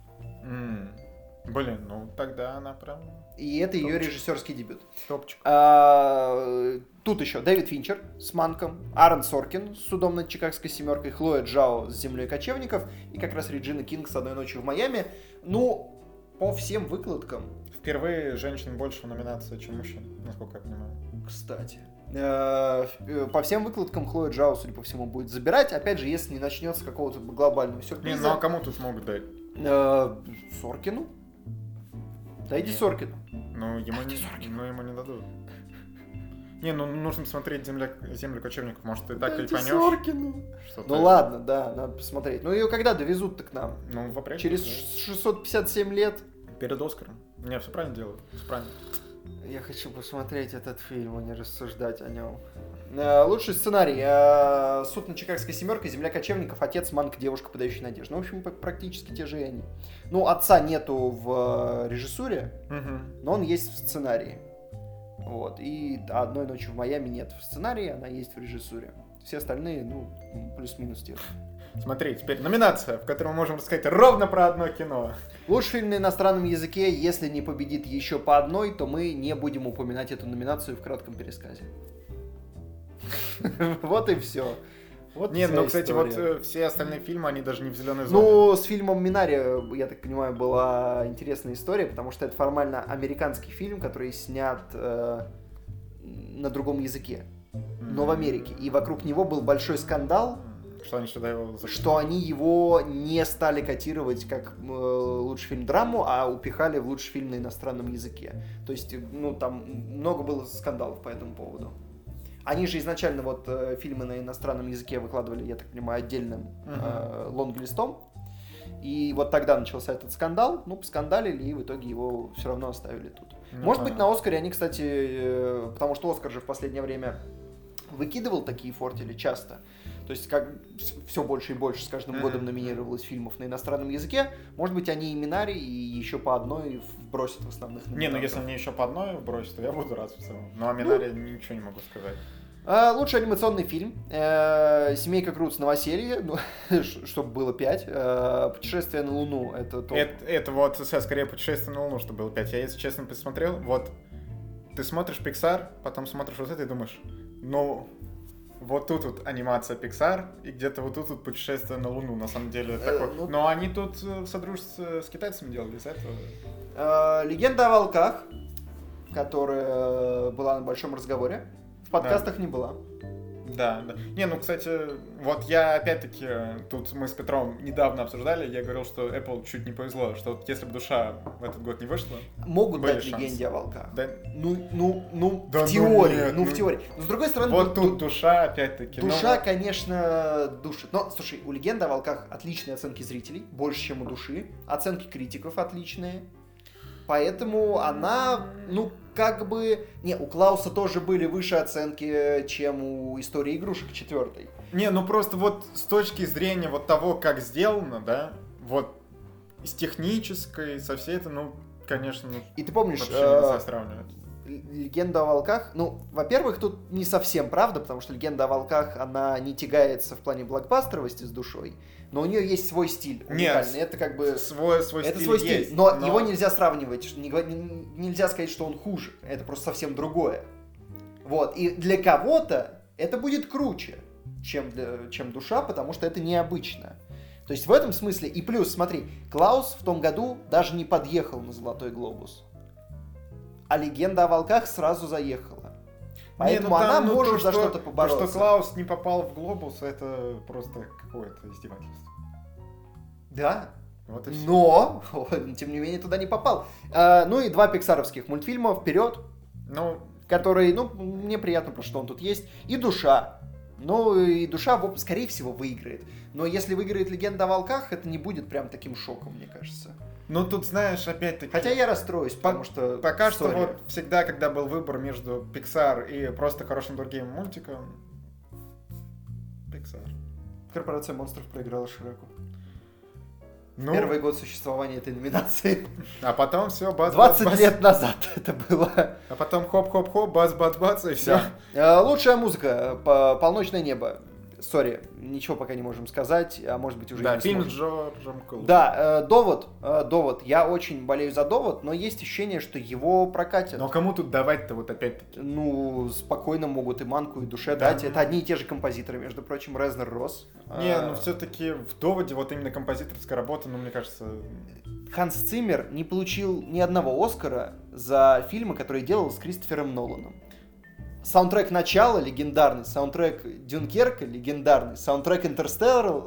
Блин, ну тогда она прям И это ее Топчик. режиссерский дебют. топчик. А, Тут еще Дэвид Финчер с Манком, Аарон Соркин с судом над Чикагской семеркой, Хлоя Джао с землей кочевников и как раз Реджина Кинг с одной ночью в Майами. Ну, по всем выкладкам, Впервые женщин больше в номинации, чем мужчин, насколько я понимаю. кстати. э, э, По всем выкладкам Хлоя Джао, судя по всему, будет забирать. Опять же, если не начнется какого-то глобального Не, сюрприза. ну а кому тут смогут дать? Э, Соркину? Дайте Нет. Соркину. Ну, ему, Дайте не, Соркину. ну, ему не дадут. Не, ну нужно смотреть земля, землю кочевников, может ты так Дайте кайфанешь. Соркину. что Ну ты- ладно, да, надо посмотреть. Ну ее когда довезут-то к нам? Ну, в апреле. Через да. 657 лет? Перед Оскаром. Не, все правильно делают. Все правильно. Я хочу посмотреть этот фильм, а не рассуждать о нем. Э, Лучший сценарий. э, Суд на Чикагской семерке, Земля кочевников, отец, манк, девушка, подающая надежду. Ну, в общем, практически те же и они. Ну, отца нету в э, режиссуре, но он есть в сценарии. Вот. И одной ночи в Майами нет в сценарии, она есть в режиссуре. Все остальные, ну, плюс-минус те же. Смотри, теперь номинация, в которой мы можем рассказать ровно про одно кино. Лучший фильм на иностранном языке, если не победит еще по одной, то мы не будем упоминать эту номинацию в кратком пересказе. Вот и все. Вот Нет, ну, кстати, вот история. э, все остальные фильмы, они даже не в зеленой зоне. Ну, с фильмом Минари, я так понимаю, была интересная история, потому что это формально американский фильм, который снят э, на другом языке, но в Америке. И вокруг него был большой скандал, Что они сюда его что они его не стали котировать как э, лучший фильм драму, а упихали в лучший фильм на иностранном языке. То есть, ну, там много было скандалов по этому поводу. Они же изначально вот э, фильмы на иностранном языке выкладывали, я так понимаю, отдельным э, лонглистом. И вот тогда начался этот скандал, ну, поскандалили, и в итоге его все равно оставили тут. Ну, Может быть, понятно. на Оскаре они, кстати, э, потому что Оскар же в последнее время выкидывал такие фортели часто. То есть как все больше и больше с каждым годом номинировалось фильмов на иностранном языке. Может быть, они и Минари, и еще по одной вбросят в основных Не, ну номинантов. если мне еще по одной бросить, то я буду рад в целом. Но о Минаре ничего не могу сказать. А, Лучший анимационный фильм. Э, Семейка Крутс новоселье, ну, чтобы было 5. Путешествие на Луну. Это топ. Это, это вот скорее путешествие на Луну, что было 5. Я, если честно, посмотрел, вот ты смотришь Pixar, потом смотришь вот это и думаешь, ну, вот тут вот анимация Pixar, и где-то вот тут вот путешествие на Луну, на самом деле. Э, такое. ну- Но они тут э, в содружестве с китайцами делали из этого. Э, Легенда о волках, которая была на большом разговоре. В подкастах не была. Да, да. Не, ну, кстати, вот я опять-таки, э, тут мы с Петром недавно обсуждали, я говорил, что Apple чуть не повезло, что вот если бы душа в этот год не вышла, Могут дать шансы. легенде о волках. да, Ну, ну, ну, Да в ну теории, нет, ну, ну. в теории. Но с другой стороны, вот ду- тут душа опять-таки. ну, душа, вот. конечно, душит. Но, слушай, у легенды о волках отличные оценки зрителей, больше, чем у души. Оценки критиков отличные. Поэтому она, ну, как бы... Не, у Клауса тоже были выше оценки, чем у истории игрушек четвертой. Не, ну просто вот с точки зрения вот того, как сделано, да, вот с технической, со всей это, ну, конечно, И ты помнишь, вообще э, нельзя сравнивать. Легенда о волках, ну, во-первых, тут не совсем правда, потому что легенда о волках, она не тягается в плане блокбастеровости с душой, но у нее есть свой стиль уникальный. это как бы Свой, свой это стиль свой есть, стиль, но, его нельзя сравнивать, не нельзя сказать, что он хуже, это просто совсем другое. Вот, и для кого-то это будет круче, чем, для- чем душа, потому что это необычно. То есть в этом смысле, и плюс, смотри, Клаус в том году даже не подъехал на Золотой Глобус, а легенда о волках сразу заехала. Поэтому Не, ну она там, ну, может то, за что- что-то побороться. То, что Клаус не попал в глобус, это просто какое-то издевательство. Да, Вот и всё. но, тем не менее, туда не попал. А, ну и два пиксаровских мультфильма «Вперед», Ну, который, ну, мне приятно, потому что он тут есть, и душа. Ну, и душа, скорее всего, выиграет. Но если выиграет легенда о волках, это не будет прям таким шоком, мне кажется. Ну тут, знаешь, опять-таки... Хотя я расстроюсь, потому что... Пока что вот всегда, когда был выбор между Pixar и просто хорошим другим мультиком, Pixar. Корпорация монстров проиграла Шреку. Ну, Первый год существования этой номинации. а потом все, бац, 20 бац, бац. лет назад это было. А потом хоп-хоп-хоп, бац-бац-бац, и все. Да. Э, Лучшая музыка. По- Полночное небо. Sorry, ничего пока не можем сказать, а может быть уже Да, не фильм с сможем. Джорджем Клуни. Да, э, довод, э, довод. Я очень болею за довод, но есть ощущение, что его прокатят. Но кому тут давать-то вот опять-таки? Ну, спокойно могут и манку, и душе Да. дать. Это одни и те же композиторы, между прочим, Резнор Росс. Не, А, ну все-таки в доводе вот именно композиторская работа, ну мне кажется, Ханс Циммер не получил ни одного Оскара за фильмы, которые делал с Кристофером Ноланом. Саундтрек «Начало» легендарный, саундтрек «Дюнкерка» легендарный, саундтрек «Интерстеллар»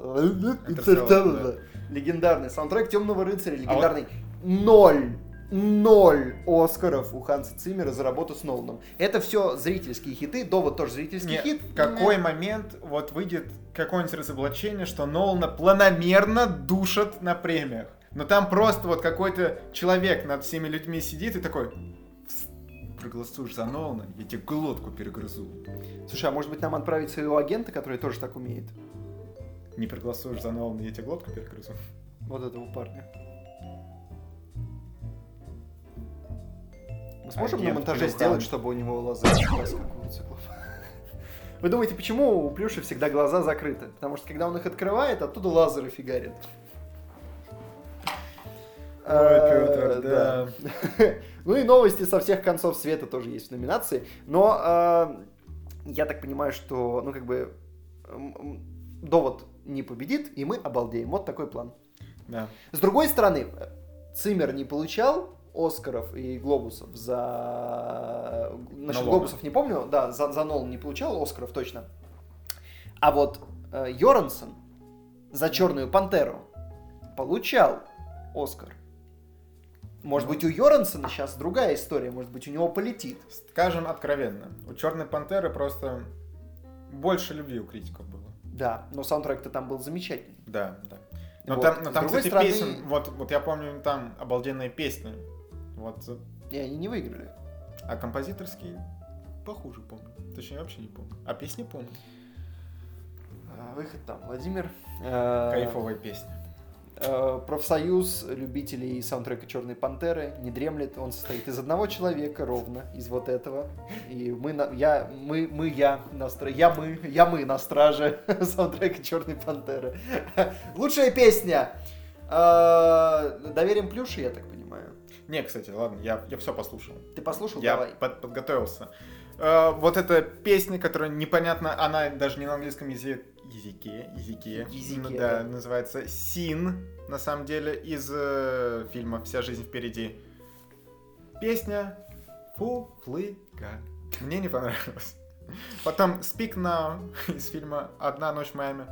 легендарный, саундтрек «Темного рыцаря» А легендарный. Ноль! Ноль Оскаров у Ханса Циммера за работу с Ноланом. Это все зрительские хиты, довод тоже зрительский Не, хит. в какой момент вот выйдет какое-нибудь разоблачение, что Нолана планомерно душат на премиях. Но там просто вот какой-то человек над всеми людьми сидит и такой, «Вс- проголосуешь за Нолана, я тебе глотку перегрызу. Слушай, а может быть нам отправить своего агента, который тоже так умеет? Не проголосуешь за Нолана, я тебе глотку перегрызу. Вот этого парня. Мы сможем на Агент монтаже Плюхан. сделать, чтобы у него глаза раскакиваются? Вы думаете, почему у Плюши всегда глаза закрыты? Потому что когда он их открывает, оттуда лазеры фигарят. Ой, Э, Петр, да. Ну и новости со всех концов света тоже есть в номинации. Но э, я так понимаю, что, ну как бы, м, довод не победит, и мы обалдеем. Вот такой план. Да. С другой стороны, Циммер не получал Оскаров и Глобусов за... Насчет Нолана. Глобусов не помню, да, за, за Нолан не получал Оскаров точно. А вот э, Йорансон за Черную Пантеру получал Оскар. Может быть, у Йорансона сейчас другая история, может быть, у него полетит. Скажем откровенно, у Черной Пантеры просто больше любви у критиков было. Да, но саундтрек-то там был замечательный. Да, да. Но Вот. там, но там кстати, стороны- песен, вот, вот я помню, там обалденные песни. Вот, И они не выиграли. а композиторские похуже помню. Точнее, вообще не помню. А песни помню. А, Выход там, Владимир. Э, Кайфовая песня. Э, Профсоюз любителей саундтрека Черной Пантеры не дремлет. Он состоит из одного человека ровно, из вот этого. И мы, на, я, мы, мы, я на стра- я мы, я мы на страже саундтрека Черной Пантеры. Лучшая песня. Э, Доверим плюши, я так понимаю. Не, кстати, ладно, я, я все послушал. Ты послушал? Я Давай. под- подготовился. Э, вот эта песня, которая непонятно, она даже не на английском языке, языке, языке, Языке, ну да, да. называется Син, на самом деле, из э, фильма «Вся жизнь впереди». Песня Фуфлыга. Мне не понравилось. Потом Speak Now из фильма «Одна ночь в Майами».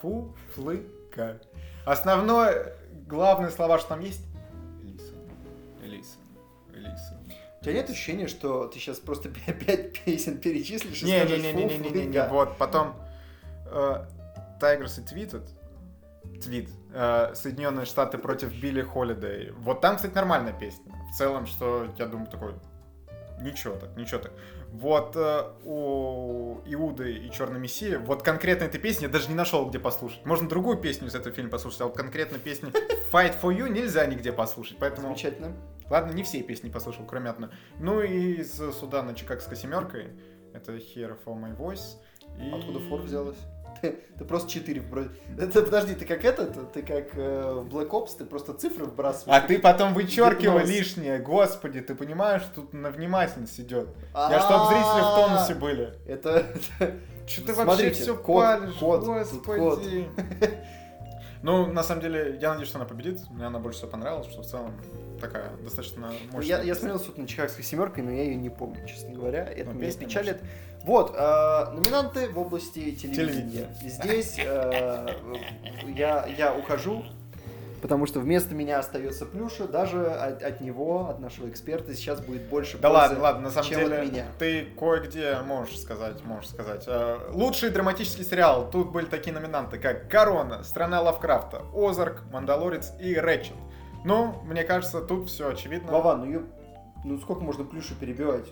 Фуфлыга. Основное, главные слова, что там есть, Listen, listen, listen. У тебя нет ощущения, что ты сейчас просто пять песен перечислишь Не, не, не, не, не, не, не, не, «Фу, вот потом Тайгерс и Твитед, твит, э, Соединенные Штаты против Билли Холидей. Вот там, кстати, нормальная песня. В целом, что я думаю такой, ничего так, ничего так. Вот э, у Иуды и Черной Мессии, вот конкретно этой песни я даже не нашел, где послушать. Можно другую песню из этого фильма послушать, а вот конкретно песни Fight for You нельзя нигде послушать. Поэтому Замечательно. Ладно, не все песни послушал, кроме одной. Ну и из Судана Чикагской семеркой. Это Here for My Voice. И... Откуда фор взялась? Ты, ты просто 4 вбросил. Это, подожди, ты как это? Ты как э, в Black Ops, ты просто цифры вбрасываешь. А ты потом вычеркивай лишнее, господи, ты понимаешь, тут на внимательность идет. Я чтоб зрители в тонусе были. Это... Что ты вообще все палишь, господи. Ну, на самом деле, я надеюсь, что она победит. Мне она больше всего понравилась, что в целом такая достаточно мощная. Я, я смотрел суд на Чикагской семеркой, но я ее не помню, честно говоря. Это Ну, меня печалит. Вот, э, номинанты в области телевидения. Телевидение. Здесь э, я, я ухожу, потому что вместо меня остается Плюша. Даже от, от него, от нашего эксперта, сейчас будет больше Да пользы, ладно, ладно, на самом чем от деле, меня. ты кое-где можешь сказать, можешь сказать. Э, Лучший драматический сериал. Тут были такие номинанты, как «Корона», «Страна Лавкрафта», «Озарк», «Мандалорец» и «Рэтчет». Ну, мне кажется, тут все очевидно. Вова, ну, ё- ну сколько можно Плюшу перебивать?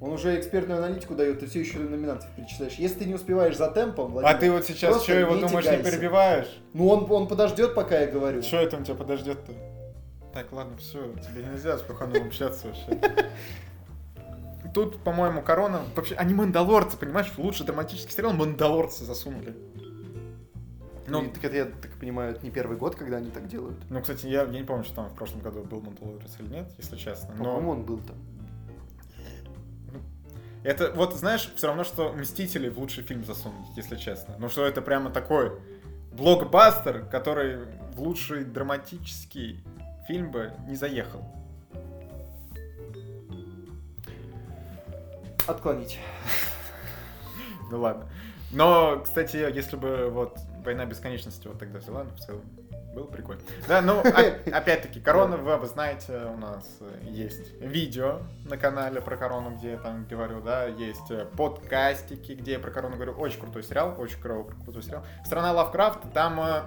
Он уже экспертную аналитику дает, ты все еще номинантов перечисляешь. Если ты не успеваешь за темпом, А Владимир, ты вот сейчас что, его не думаешь, не тягайся. перебиваешь? Ну он, он подождет, пока я говорю. Что это у тебя подождет-то? Так, ладно, все, тебе нельзя с Пахановым общаться вообще. Тут, по-моему, корона... Вообще, они мандалорцы, понимаешь? В лучший драматический сериал мандалорцы засунули. Ну, Ну, так это, я так понимаю, это не первый год, когда они так делают. ну, кстати, я, я не помню, что там в прошлом году был Мандалорец или нет, если честно. Но По-моему, он был там. это, вот, знаешь, все равно, что Мстители в лучший фильм засунуть, если честно. Ну, что это прямо такой блокбастер, который в лучший драматический фильм бы не заехал. Отклонить. Ну ладно. Но, кстати, если бы вот Война бесконечности вот тогда взяла, ну, в целом, было прикольно. Да, ну, о- опять-таки, Корона, вы, вы знаете, у нас есть видео на канале про Корону, где я там говорю, да, есть э, подкастики, где я про Корону говорю. Очень крутой сериал, очень кру- крутой сериал. Страна Лавкрафт, там, э,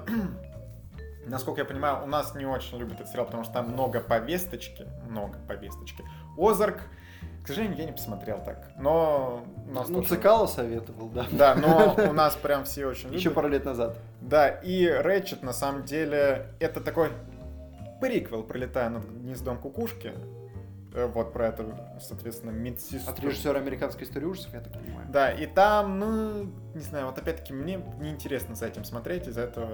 насколько я понимаю, у нас не очень любят этот сериал, потому что там много повесточки, много повесточки. Озарк, к сожалению, я не посмотрел так, но у нас Ну, тоже- Цикало советовал, да. да, но у нас прям все очень Еще пару лет назад. Да, и Рэчет на самом деле это такой приквел, пролетая над гнездом кукушки. Э, Вот про это, соответственно, медсестру. От режиссера американской истории ужасов, я так понимаю. Да, и там, ну, не знаю, вот опять-таки мне неинтересно за этим смотреть, из-за этого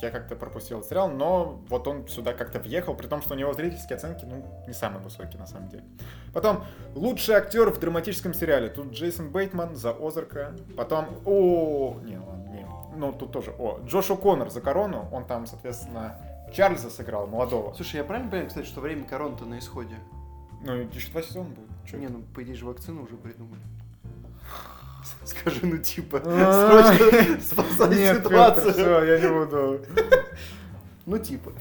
я как-то пропустил сериал, но вот он сюда как-то въехал, при том, что у него зрительские оценки, ну, не самые высокие на самом деле. Потом, лучший актер в драматическом сериале. Тут Джейсон Бейтман за Озарка. Потом, о, не, ладно, не, ну, тут тоже, о, Джош О'Коннор за Корону, он там, соответственно, Чарльза сыграл, молодого. Слушай, я правильно понимаю, кстати, что время короны-то на исходе? Ну, еще два сезона будет. Чё Не, это? ну, по идее же вакцину уже придумали. Скажи, ну типа, Ай. срочно спасай Нет, ситуацию. все, я не буду. Ну типа.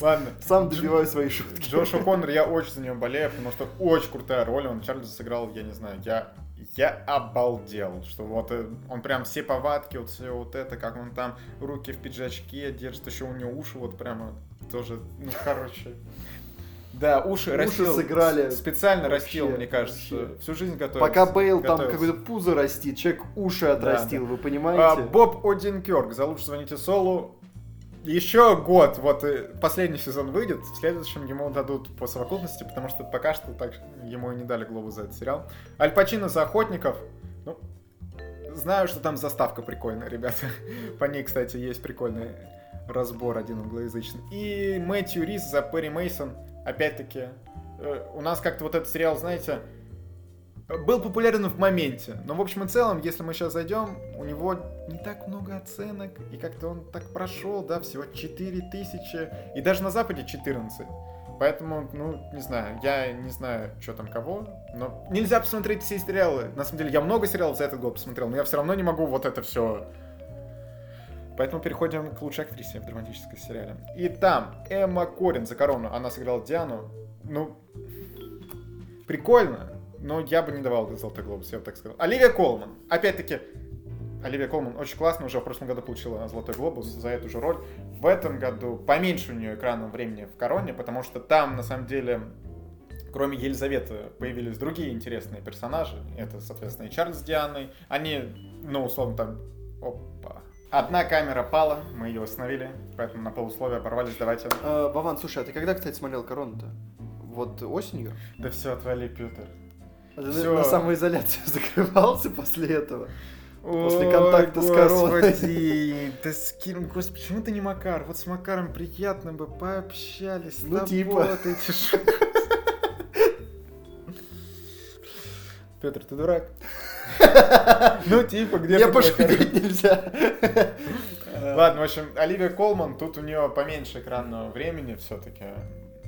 Ладно. Сам добиваю свои шутки. Джош О'Коннор, я очень за него болею, потому что очень крутая роль. Он Чарльза сыграл, я не знаю, я, я обалдел, что вот э, он прям все повадки, вот все вот это, как он там руки в пиджачке держит, еще у него уши вот прямо тоже, ну, короче. Да, уши, Уши растил. сыграли. Специально Вообще, растил, мне кажется. вообще. Всю жизнь готовился. Пока Бейл там какое-то пузо растит, человек уши отрастил, вы А, понимаете? Боб Одинкерк за лучше звоните Солу. Еще год, вот последний сезон выйдет, в следующем ему дадут по совокупности, потому что пока что так ему и не дали глобус за этот сериал. Аль Пачино за охотников. Ну, знаю, что там заставка прикольная, ребята. По ней, кстати, есть прикольный разбор один англоязычный. И Мэтью Рис за Перри Мейсон. Опять-таки, э, у нас как-то вот этот сериал, знаете, был популярен в моменте. Но в общем и целом, если мы сейчас зайдем, у него не так много оценок. И как-то он так прошел, да, всего 4000. И даже на Западе 14. Поэтому, ну, не знаю, я не знаю, что там кого, но нельзя посмотреть все сериалы. На самом деле, я много сериалов за этот год посмотрел, но я все равно не могу вот это все. Поэтому переходим к лучшей актрисе в драматическом сериале. И там Эмма Корин за корону, она сыграла Диану. Ну, прикольно, но я бы не давал Золотой Глобус, я бы так сказал. Оливия Колман, опять-таки, Оливия Колман очень классно, уже в прошлом году получила Золотой Глобус за эту же роль. В этом году поменьше у нее экранного времени в Короне, потому что там, на самом деле, кроме Елизаветы, появились другие интересные персонажи. Это, соответственно, и Чарльз с Дианой. Они, ну, условно, там... Опа. Одна камера пала, мы ее остановили, поэтому на полусловие оборвались. Давайте... Вован, слушай, а ты когда, кстати, смотрел корону-то? Вот осенью? Да все, отвали, Петр. А ты Всё. на самоизоляцию закрывался после этого? После Ой, контакта с короной. Господи, да с кем, господи, почему ты не Макар? Вот с Макаром приятно бы пообщались. Ну, типа. Петр, ты дурак? Ну, типа, где Я пошутить нельзя. Ладно, в общем, Оливия Колман, тут у нее поменьше экранного времени все-таки.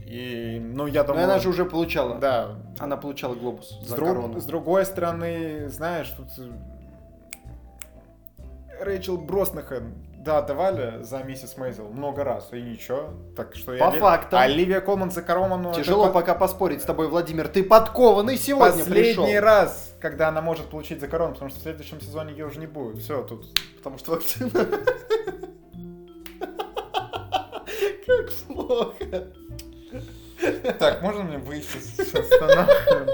И, ну, я Но думаю... она же уже получала. Да, Она получала глобус С, за друг- с другой стороны, знаешь, тут э, Рэйчел Броснахан, да, давали за миссис Мейзел много раз, и ничего. Так что По Оли- фактам. Оливия Колман за Корону... Тяжело это по- пока поспорить с тобой, Владимир. Ты подкованный сегодня пришел. Последний раз, когда она может получить за корону, потому что в следующем сезоне ее уже не будет. Все, тут... Потому что вакцина. Как плохо. Так, можно мне выйти сейчас? Останавливаем.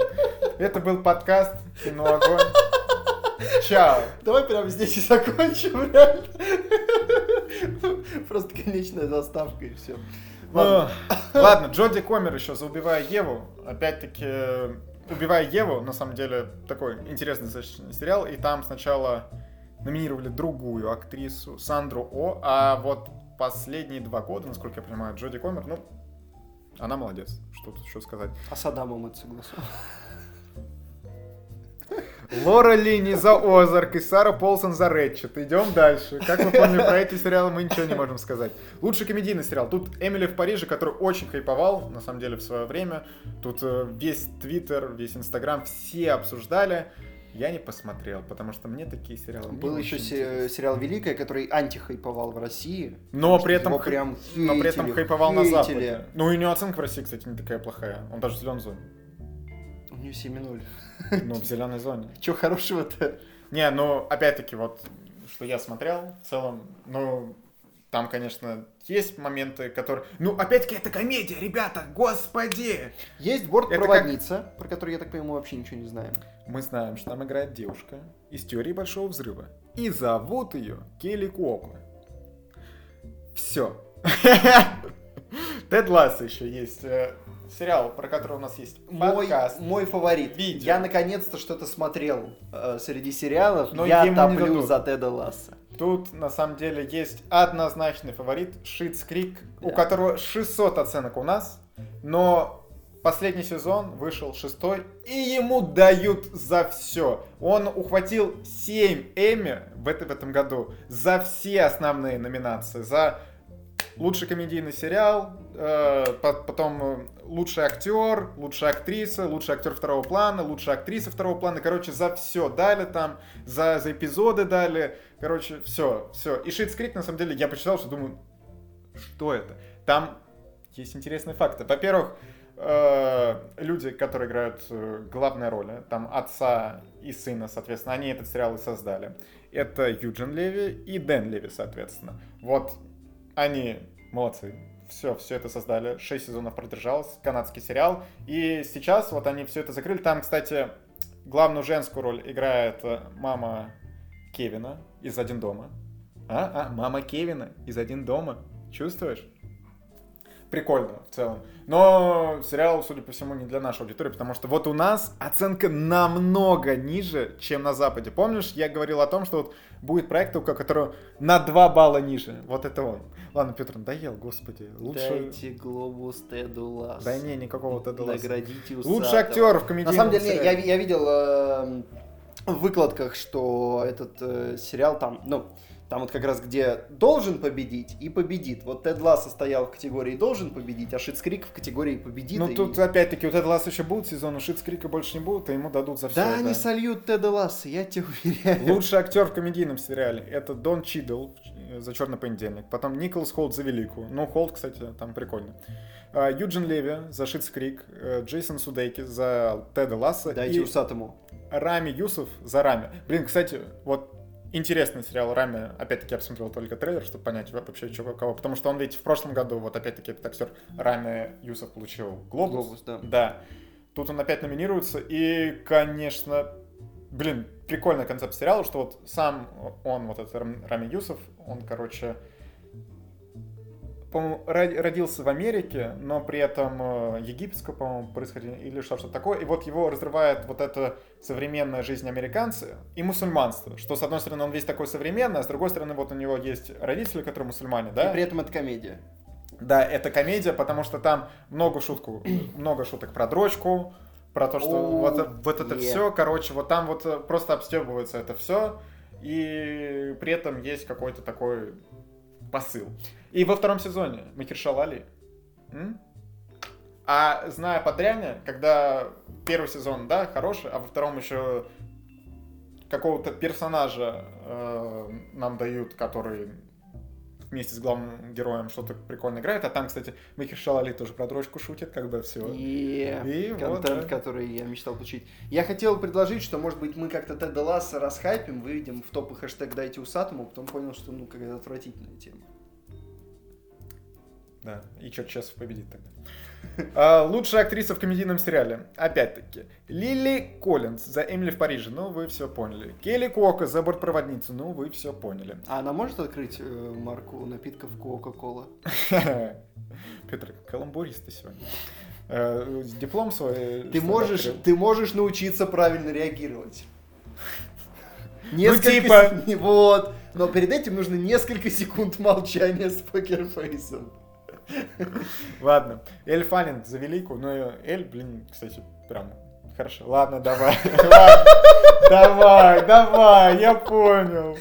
Это был подкаст «Кино огонь». Чао. Давай прямо здесь и закончим, реально. Просто конечная заставка и все. Ладно. Ладно, Джоди Комер еще за «Убивая Еву». Опять-таки, «Убивая Еву», на самом деле, такой интересный достаточно сериал. И там сначала номинировали другую актрису, Сандру О, а вот последние два года, насколько я понимаю, Джоди Комер, ну, она молодец, что тут еще сказать. А с Адамом это согласен. Лора Лини за Озарк и Сара Полсон за Рэтчет. Идем дальше. Как мы поняли, про эти сериалы мы ничего не можем сказать. Лучший комедийный сериал. Тут Эмили в Париже, который очень хайповал, на самом деле, в свое время. Тут э, весь Твиттер, весь Инстаграм, все обсуждали. Я не посмотрел, потому что мне такие сериалы Был еще се- интересны. сериал «Великая», который антихайповал в России. Но при этом, прям но при этом хейтили, хайповал на хейтили. Западе. Ну и у него оценка в России, кстати, не такая плохая. Он даже в зеленой зоне. У нее 7-0. Ну, в зеленой зоне. Че хорошего-то? Не, ну, опять-таки, вот, что я смотрел, в целом, ну, там, конечно, есть моменты, которые... Ну, опять-таки, это комедия, ребята, господи! Есть бортпроводница, про которую, я так понимаю, мы вообще ничего не знаем. Мы знаем, что там играет девушка из теории Большого Взрыва. И зовут ее Келли Куоко. Все. Тед Ласс еще есть. Сериал, про который у нас есть Мой, подкаст. мой фаворит. Видео. Я наконец-то что-то смотрел э, среди сериалов. Но я топлю за Теда Ласса. Тут, на самом деле, есть однозначный фаворит Шитс Крик, у Да. которого 600 оценок у нас, но последний сезон вышел шестой, и ему дают за все. Он ухватил 7 Эмми в, это- в этом году за все основные номинации. За лучший комедийный сериал, э, по- потом э, лучший актер, лучшая актриса, лучший актер второго плана, лучшая актриса второго плана. Короче, за все дали там, за, за эпизоды дали. Короче, все, все. И Шитс Крик, на самом деле, я почитал, что думаю, что это? Там есть интересные факты. Во-первых, э, люди, которые играют э, главные роли, там отца и сына, соответственно, они этот сериал и создали. Это Юджин Леви и Дэн Леви, соответственно. Вот они молодцы. Все, все это создали. Шесть сезонов продержалось. Канадский сериал. И сейчас вот они все это закрыли. Там, кстати, главную женскую роль играет э, мама Кевина из «Один дома». А, а, мама Кевина из «Один дома». Чувствуешь? Прикольно в целом. Но сериал, судя по всему, не для нашей аудитории, потому что вот у нас оценка намного ниже, чем на Западе. Помнишь, я говорил о том, что вот будет проект, у которого на 2 балла ниже. Вот это он. Ладно, Петр, надоел, господи. Лучше... Дайте глобус Теду Лассу. Да не, никакого Теда Ласса. Наградите Лучший усатого. актер в На комедийном самом деле, я, я видел э, в выкладках, что этот э, сериал там, ну, там вот как раз где должен победить и победит. Вот Тед Ласса стоял в категории должен победить, а Schitt's Creek в категории победит. Ну и- тут опять-таки, вот Теда Ласса еще будет сезон, у Schitt's Creek а больше не будет, и ему дадут за все. Да, они сольют Теда Ласса, я тебе уверяю. Лучший актер в комедийном сериале это Дон Чидл за Черный понедельник. Потом Николас Холт за Великую. Ну, Холт, кстати, там прикольно. А, Юджин Леви за Schitt's Creek. э, Джейсон Судейкис за Теда Ласса. Дайте и усатому. Рами Юсеф за Рами. Блин, кстати, вот интересный сериал Рами. Опять-таки я посмотрел только трейлер, чтобы понять вообще, что кого. Потому что он ведь в прошлом году, вот опять-таки этот актер Рами Юсеф получил Глобус. Глобус, да. Да. Тут он опять номинируется. И, конечно, блин, прикольный концепт сериала, что вот сам он, вот этот Рам- Рами Юсов, он, короче, по-моему, ро- родился в Америке, но при этом э, египетского, по-моему, происхождения или что-то такое. И вот его разрывает вот эта современная жизнь американца и мусульманство. Что, с одной стороны, он весь такой современный, а с другой стороны, вот у него есть родители, которые мусульмане, да? И при этом это комедия. Да, это комедия, потому что там много шутку, много шуток про дрочку, про то, что О, вот, вот это е. все, короче, вот там вот просто обстебывается это все, и при этом есть какой-то такой посыл. И во втором сезоне Махершала Али. м? А зная по дряне, когда первый сезон, да, хороший, а во втором еще какого-то персонажа э, нам дают, который вместе с главным героем что-то прикольно играет. А там, кстати, Махершала Али тоже про дрочку шутит, когда все. И, И вот, контент, да. который я мечтал получить. Я хотел предложить, что, может быть, мы как-то Теда Ласса расхайпим, выведем в топы хэштег «Дайте усатому», потом понял, что, ну, какая-то отвратительная тема. Да. И что, Чесов победит тогда. А, лучшая актриса в комедийном сериале. Опять-таки. Лили Коллинз за Эмили в Париже. Ну, вы все поняли. Келли Кока за бортпроводницу. Ну, вы все поняли. А она может открыть э, марку напитков Кока-Кола? Петр, каламбурист ты сегодня. Э, диплом свой. Ты можешь, ты можешь научиться правильно реагировать. Ну, типа. се- Вот. Но перед этим нужно несколько секунд молчания с покерфейсом. Ладно. Эль Фаннинг за великую. Ну, Эль, блин, кстати, прям хорошо. Ладно, давай. Давай, давай, я понял.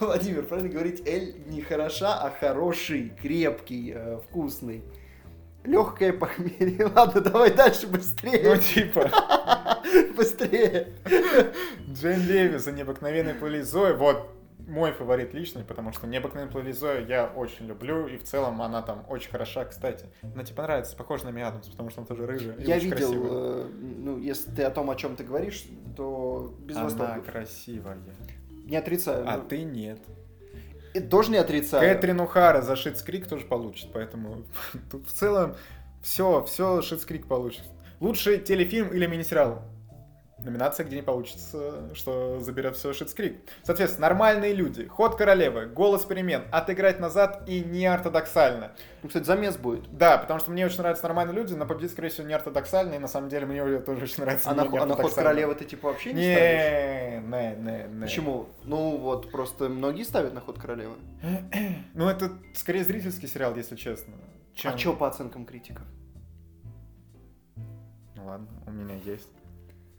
Владимир, правильно говорить, Эль не хороша, а хороший, крепкий, э, вкусный. Легкое похмелье. Ладно, давай дальше Ну, быстрее. типа, Быстрее. Джейн Леви за необыкновенной плели Зои. Вот, мой фаворит личный, потому что необыкновенную плели Зои я очень люблю, и в целом она там очень хороша, кстати. Она тебе понравится, похожа на Ми Адамс, потому что она тоже рыжая Я очень видел, красивая. э, ну, если ты о том, о чем ты говоришь, то без Она восторга. красивая. Не отрицаю. А ну, ты нет. и Тоже не отрицаю. Кэтрин О'Хара за Schitt's Creek тоже получит, поэтому тут в целом все, все Schitt's Creek получит. Лучший телефильм или мини-сериал? Номинация, где не получится, что заберет все Schitt's Creek. Соответственно, нормальные люди, ход королевы, голос перемен, отыграть назад и неортодоксально. Ну, кстати, замес будет. Да, потому что мне очень нравятся нормальные люди, но победит, скорее всего, неортодоксально, и на самом деле мне тоже очень нравится А на, не а на ход королевы ты типа вообще не ставишь? Не, не, не, не. Почему? Ну вот, просто многие ставят на ход королевы. Ну, это скорее зрительский сериал, если честно. А что по оценкам критиков? Ну ладно, у меня есть.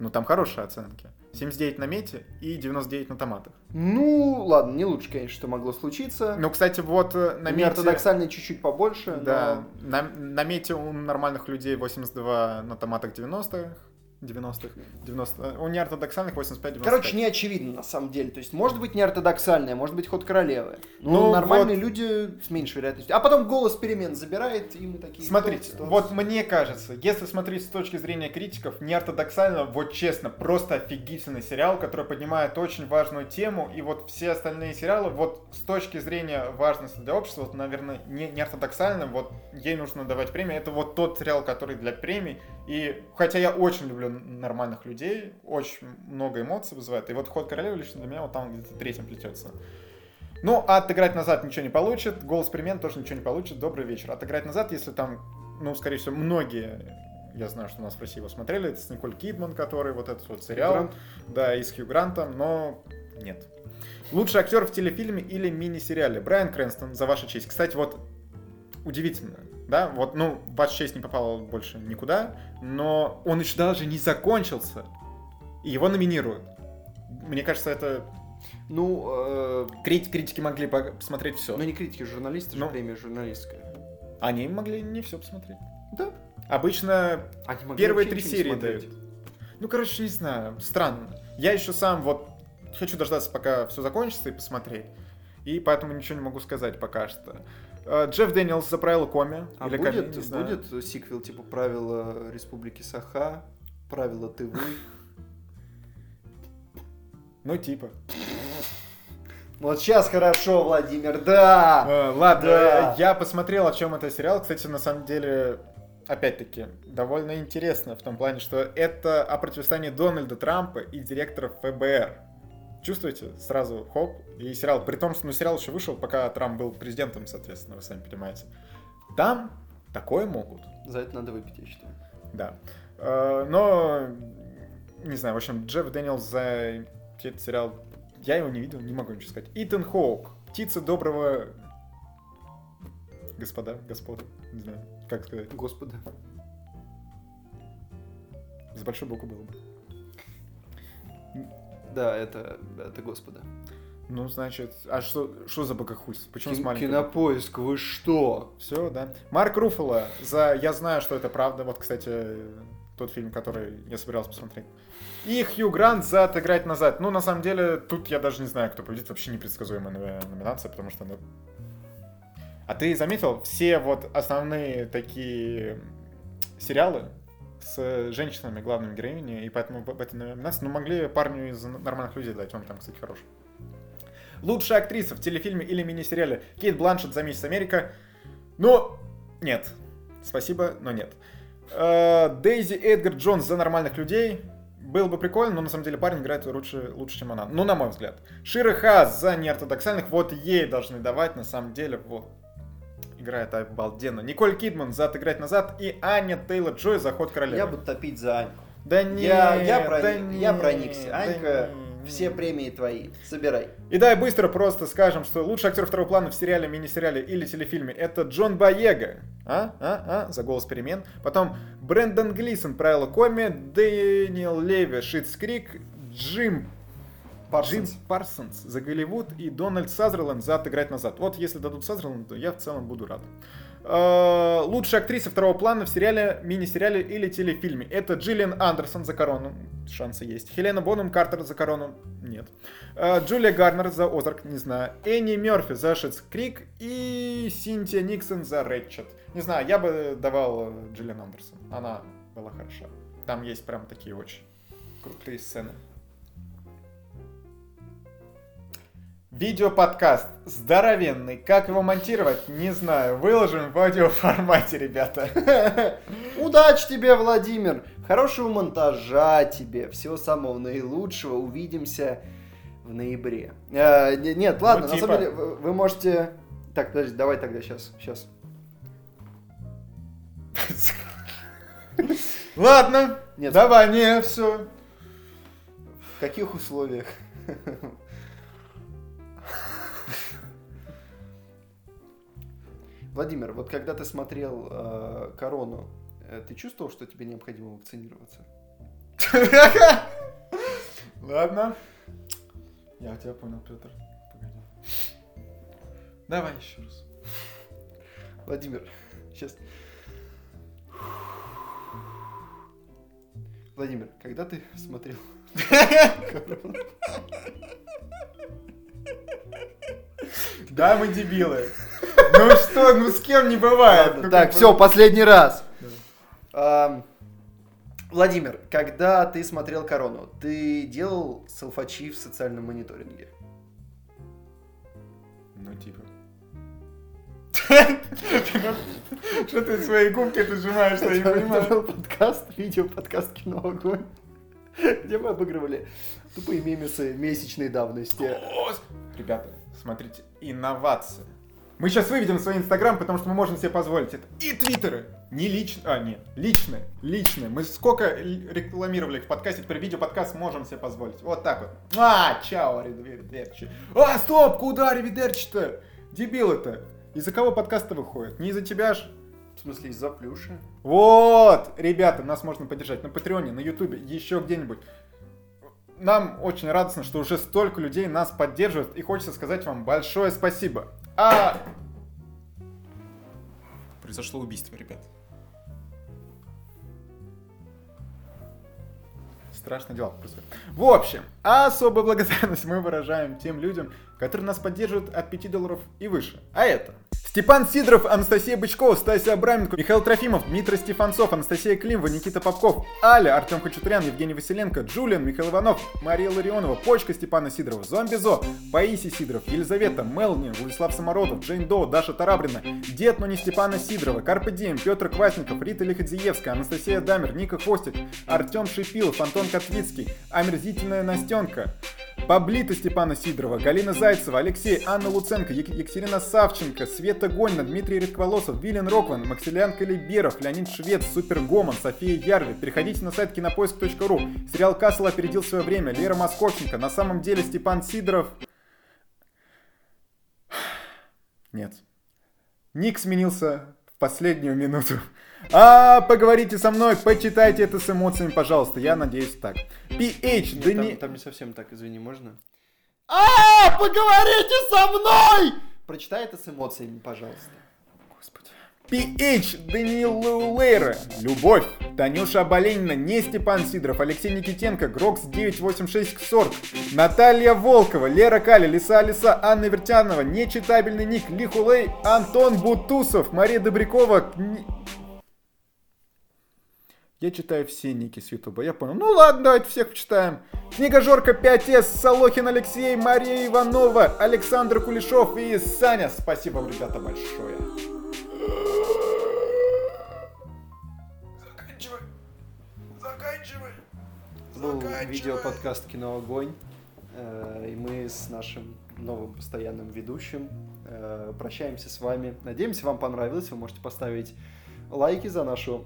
Ну, там хорошие оценки. 79 на мете и 99 на томатах. Ну, ладно, не лучше, конечно, что могло случиться. Ну, кстати, вот э, на мете... ортодоксальный чуть-чуть побольше. Да, но- на, на мете у нормальных людей 82 на томатах 90-х. 90-х. 90 У неортодоксальных 85 95 Короче, не очевидно на самом деле. То есть, может быть, не ортодоксальная, может быть, ход королевы. Ну, Ну, нормальные вот. люди с меньшей вероятностью. А потом голос перемен забирает, и мы такие... Смотрите, «Стоп, стоп». вот мне кажется, если смотреть с точки зрения критиков, неортодоксально, вот честно, просто офигительный сериал, который поднимает очень важную тему, и вот все остальные сериалы, вот с точки зрения важности для общества, вот, наверное, не неортодоксально, вот ей нужно давать премию, это вот тот сериал, который для премий, и хотя я очень люблю нормальных людей, очень много эмоций вызывает, и вот «Ход королевы» лично для меня вот там где-то третьим плетется. Ну, а отыграть назад ничего не получит, голос перемен тоже ничего не получит, добрый вечер. Отыграть назад, если там, ну, скорее всего, многие, я знаю, что у нас в России его смотрели, это с Николь Кидман, который вот этот вот сериал, Грант. да, и с Хью Грантом, но нет. Лучший актер в телефильме или мини-сериале? Брайан Крэнстон, за вашу честь. Кстати, вот удивительно, да, вот, ну, ваша честь не попала больше никуда, но он еще даже не закончился, и его номинируют. Мне кажется, это Ну, э, крит- критики могли по- посмотреть все. ну не критики, журналисты же Ну. премия журналистская. Они могли не все посмотреть. Да. Обычно Они первые три серии дают. Ну, короче, не знаю, странно. Я еще сам вот хочу дождаться, пока все закончится, и посмотреть. И поэтому ничего не могу сказать пока что. Э, Джефф Дэниелс за правила Коми. А или будет, Коми, не знаю. будет сиквел типа правила Республики Саха, правила ТВ? Ну, типа. Вот сейчас хорошо, Владимир, да! Э, ладно, Да. я посмотрел, о чем это сериал. Кстати, на самом деле, опять-таки, довольно интересно в том плане, что это о противостоянии Дональда Трампа и директора ФБР. Чувствуете? Сразу хоп, и сериал. При том, что ну, сериал еще вышел, пока Трамп был президентом, соответственно, вы сами понимаете. Там такое могут. За это надо выпить, я считаю. Да. Э, Но, не знаю, в общем, Джефф Дэниелс за этот сериал, я его не видел, не могу ничего сказать. Итан Хоук, птица доброго... Господа, господа, не знаю, как сказать. Господи. С большой буквы было бы. Да, это, это Господа. Ну, значит, а что, что за богохульство? Почему с Кин- маленькой Кинопоиск, вы что? Все, да. Марк Руффало за «Я знаю, что это правда». Вот, кстати, тот фильм, который я собирался посмотреть. И Хью Грант за «Отыграть назад». Ну, на самом деле, тут я даже не знаю, кто победит. Вообще непредсказуемая номи- номинация, потому что... Ну... А ты заметил, все вот основные такие сериалы с женщинами главными героинями, и поэтому в этой номинации, ну, могли парню из нормальных людей дать. Он там, кстати, хороший. Лучшая актриса в телефильме или мини-сериале Кейт Бланшет за «Миссис Америка». Ну, нет. Спасибо, но нет. Э, Дейзи Эдгар Джонс за нормальных людей. Было бы прикольно, но на самом деле парень играет лучше, лучше чем она. Ну, на мой взгляд. Шира Хас за неортодоксальных. Вот ей должны давать, на самом деле. Вот. Играет обалденно. Николь Кидман за отыграть назад. И Аня Тейлор Джой за ход королевы. Я буду топить за Аньку. Да не, Я, я, проник- да я не, проникся. да Анька, не, все премии твои. Собирай. И да, и быстро просто скажем, что лучший актер второго плана в сериале, мини-сериале или телефильме это Джон Бойега. А? А? А? За голос перемен. Потом Брендан Глисон, правила Коми, Дэниел Леви, Schitt's Creek, Джим Парсонс. Джим Парсонс за Голливуд и Дональд Сазерленд за «Отыграть назад». Вот если дадут Сазерленд, то я в целом буду рад. Э, Лучшая актриса второго плана в сериале, мини-сериале или телефильме. Это Джиллиан Андерсон за корону. Шансы есть. Хелена Бонем Картер за корону. Нет. Э, Джулия Гарнер за Озарк. Не знаю. Энни Мерфи за Шитс Крик. И Синтия Никсон за Рэтчет. Не знаю, я бы давал э, Джиллиан Андерсон. Она была хороша. Там есть прям такие очень крутые сцены. Видеоподкаст здоровенный. Как его монтировать, не знаю. Выложим в аудиоформате, ребята. Удачи тебе, Владимир. Хорошего монтажа тебе. Всего самого наилучшего. Увидимся в ноябре. Не- нет, ладно, Ну, на типа. самом деле вы, вы можете... Так, подожди, давай тогда сейчас. Сейчас. Ладно. Нет. Давай, не, все. В каких условиях? Владимир, вот когда ты смотрел э, корону, э, ты чувствовал, что тебе необходимо вакцинироваться? Ладно. Я тебя понял, Петр. Погоди. Давай еще раз. Владимир, сейчас. Владимир, когда ты смотрел? Да, мы дебилы. Ну что, ну с кем не бывает. Ладно, Ну, так, все, последний раз. Владимир, когда ты смотрел корону, ты делал селфачи в социальном мониторинге? Ну, типа. Что ты свои губки ты сжимаешь, я не Это понимаю. был подкаст, видео подкаст кино огонь, где мы обыгрывали тупые мемесы месячной давности. Ребята, смотрите, инновация. Мы сейчас выведем свой инстаграм, потому что мы можем себе позволить это. И твиттеры. Не лично, а, нет, личные, личные. Мы сколько рекламировали их в подкасте, теперь видео подкаст можем себе позволить. Вот так вот. А, чао, ривидерчи. А, стоп, куда ривидерчи-то? Дебилы-то. Из-за кого подкаст-то выходит? Не из-за тебя ж. В смысле, из-за плюши? Вот, ребята, нас можно поддержать на Патреоне, на Ютубе, еще где-нибудь. Нам очень радостно, что уже столько людей нас поддерживают, и хочется сказать вам большое спасибо. А... Произошло убийство, ребят. Страшное дело происходит. В общем, особую благодарность мы выражаем тем людям, которые нас поддерживают от 5 долларов и выше. А это Степан Сидоров, Анастасия Бычкова, Стасия Абраменко, Михаил Трофимов, Дмитрий Стефанцов, Анастасия Климова, Никита Попков, Аля, Артем Хачатурян, Евгений Василенко, Джулиан, Михаил Иванов, Мария Ларионова, Почка Степана Сидорова, Зомби Зо, Паисий Сидоров, Елизавета, Мелни, Владислав Самородов, Джейн Доу, Даша Тарабрина, Дед, но Степана Сидорова, Карпе Дием, Петр Квасников, Рита Лиходзиевская, Анастасия Дамер, Ника Хвостик, Артем Шипилов, Антон Котвицкий, Омерзительная Настенка, Паблита Степана Сидорова, Галина Зайцева, Алексей, Анна Луценко, Ек- Екатерина Савченко, Света Гольна, Дмитрий Редкволосов, Вилен Рокван, Максимилиан Калиберов, Леонид Швец, Супер Гоман, София Ярви. Переходите на сайт кинопоиск.ру. Сериал Касл опередил свое время. Лера Московченко. На самом деле Степан Сидоров... Нет. Ник сменился в последнюю минуту. А, поговорите со мной, почитайте это с эмоциями, пожалуйста. Я надеюсь так. PH, да не... там, не совсем так, извини, можно? А, поговорите со мной! Прочитай это с эмоциями, пожалуйста. Господи. PH, Даниил Лейра, Любовь, Танюша Оболенина, не Степан Сидоров, Алексей Никитенко, Грокс 986 Ксорг, Наталья Волкова, Лера Кали, Лиса Лиса, Анна Вертянова, Нечитабельный ник, Лихулей, Антон Бутусов, Мария Добрякова, я читаю все ники с Ютуба. Я понял. Ну ладно, давайте всех почитаем. Книга Жорка 5С, Солохин Алексей, Мария Иванова, Александр Кулешов и Саня. Спасибо вам, ребята, большое. Заканчивай. Заканчивай. Был видео-подкаст «Кино Огонь». Э, и мы с нашим новым постоянным ведущим э, прощаемся с вами. Надеемся, вам понравилось. Вы можете поставить лайки за нашу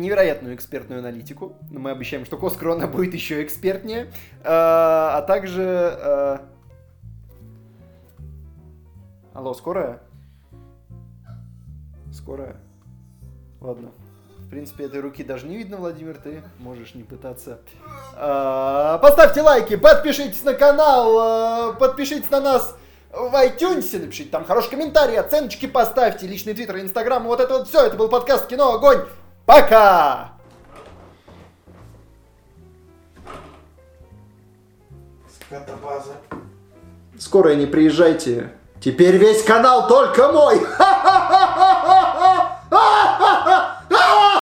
невероятную экспертную аналитику. Мы обещаем, что к будет еще экспертнее. Э, а также... Алло, скорая? Скорая? Ладно. В принципе, этой руки даже не видно, Владимир, ты можешь не пытаться. А, поставьте лайки, подпишитесь на канал, а, подпишитесь на нас в iTunes, напишите там хороший комментарий, оценочки поставьте, личный твиттер, инстаграм, вот это вот все. Это был подкаст «Кино. Огонь». Пока! Скотобаза. Скоро не приезжайте. Теперь весь канал только мой! Ха-ха-ха-ха-ха!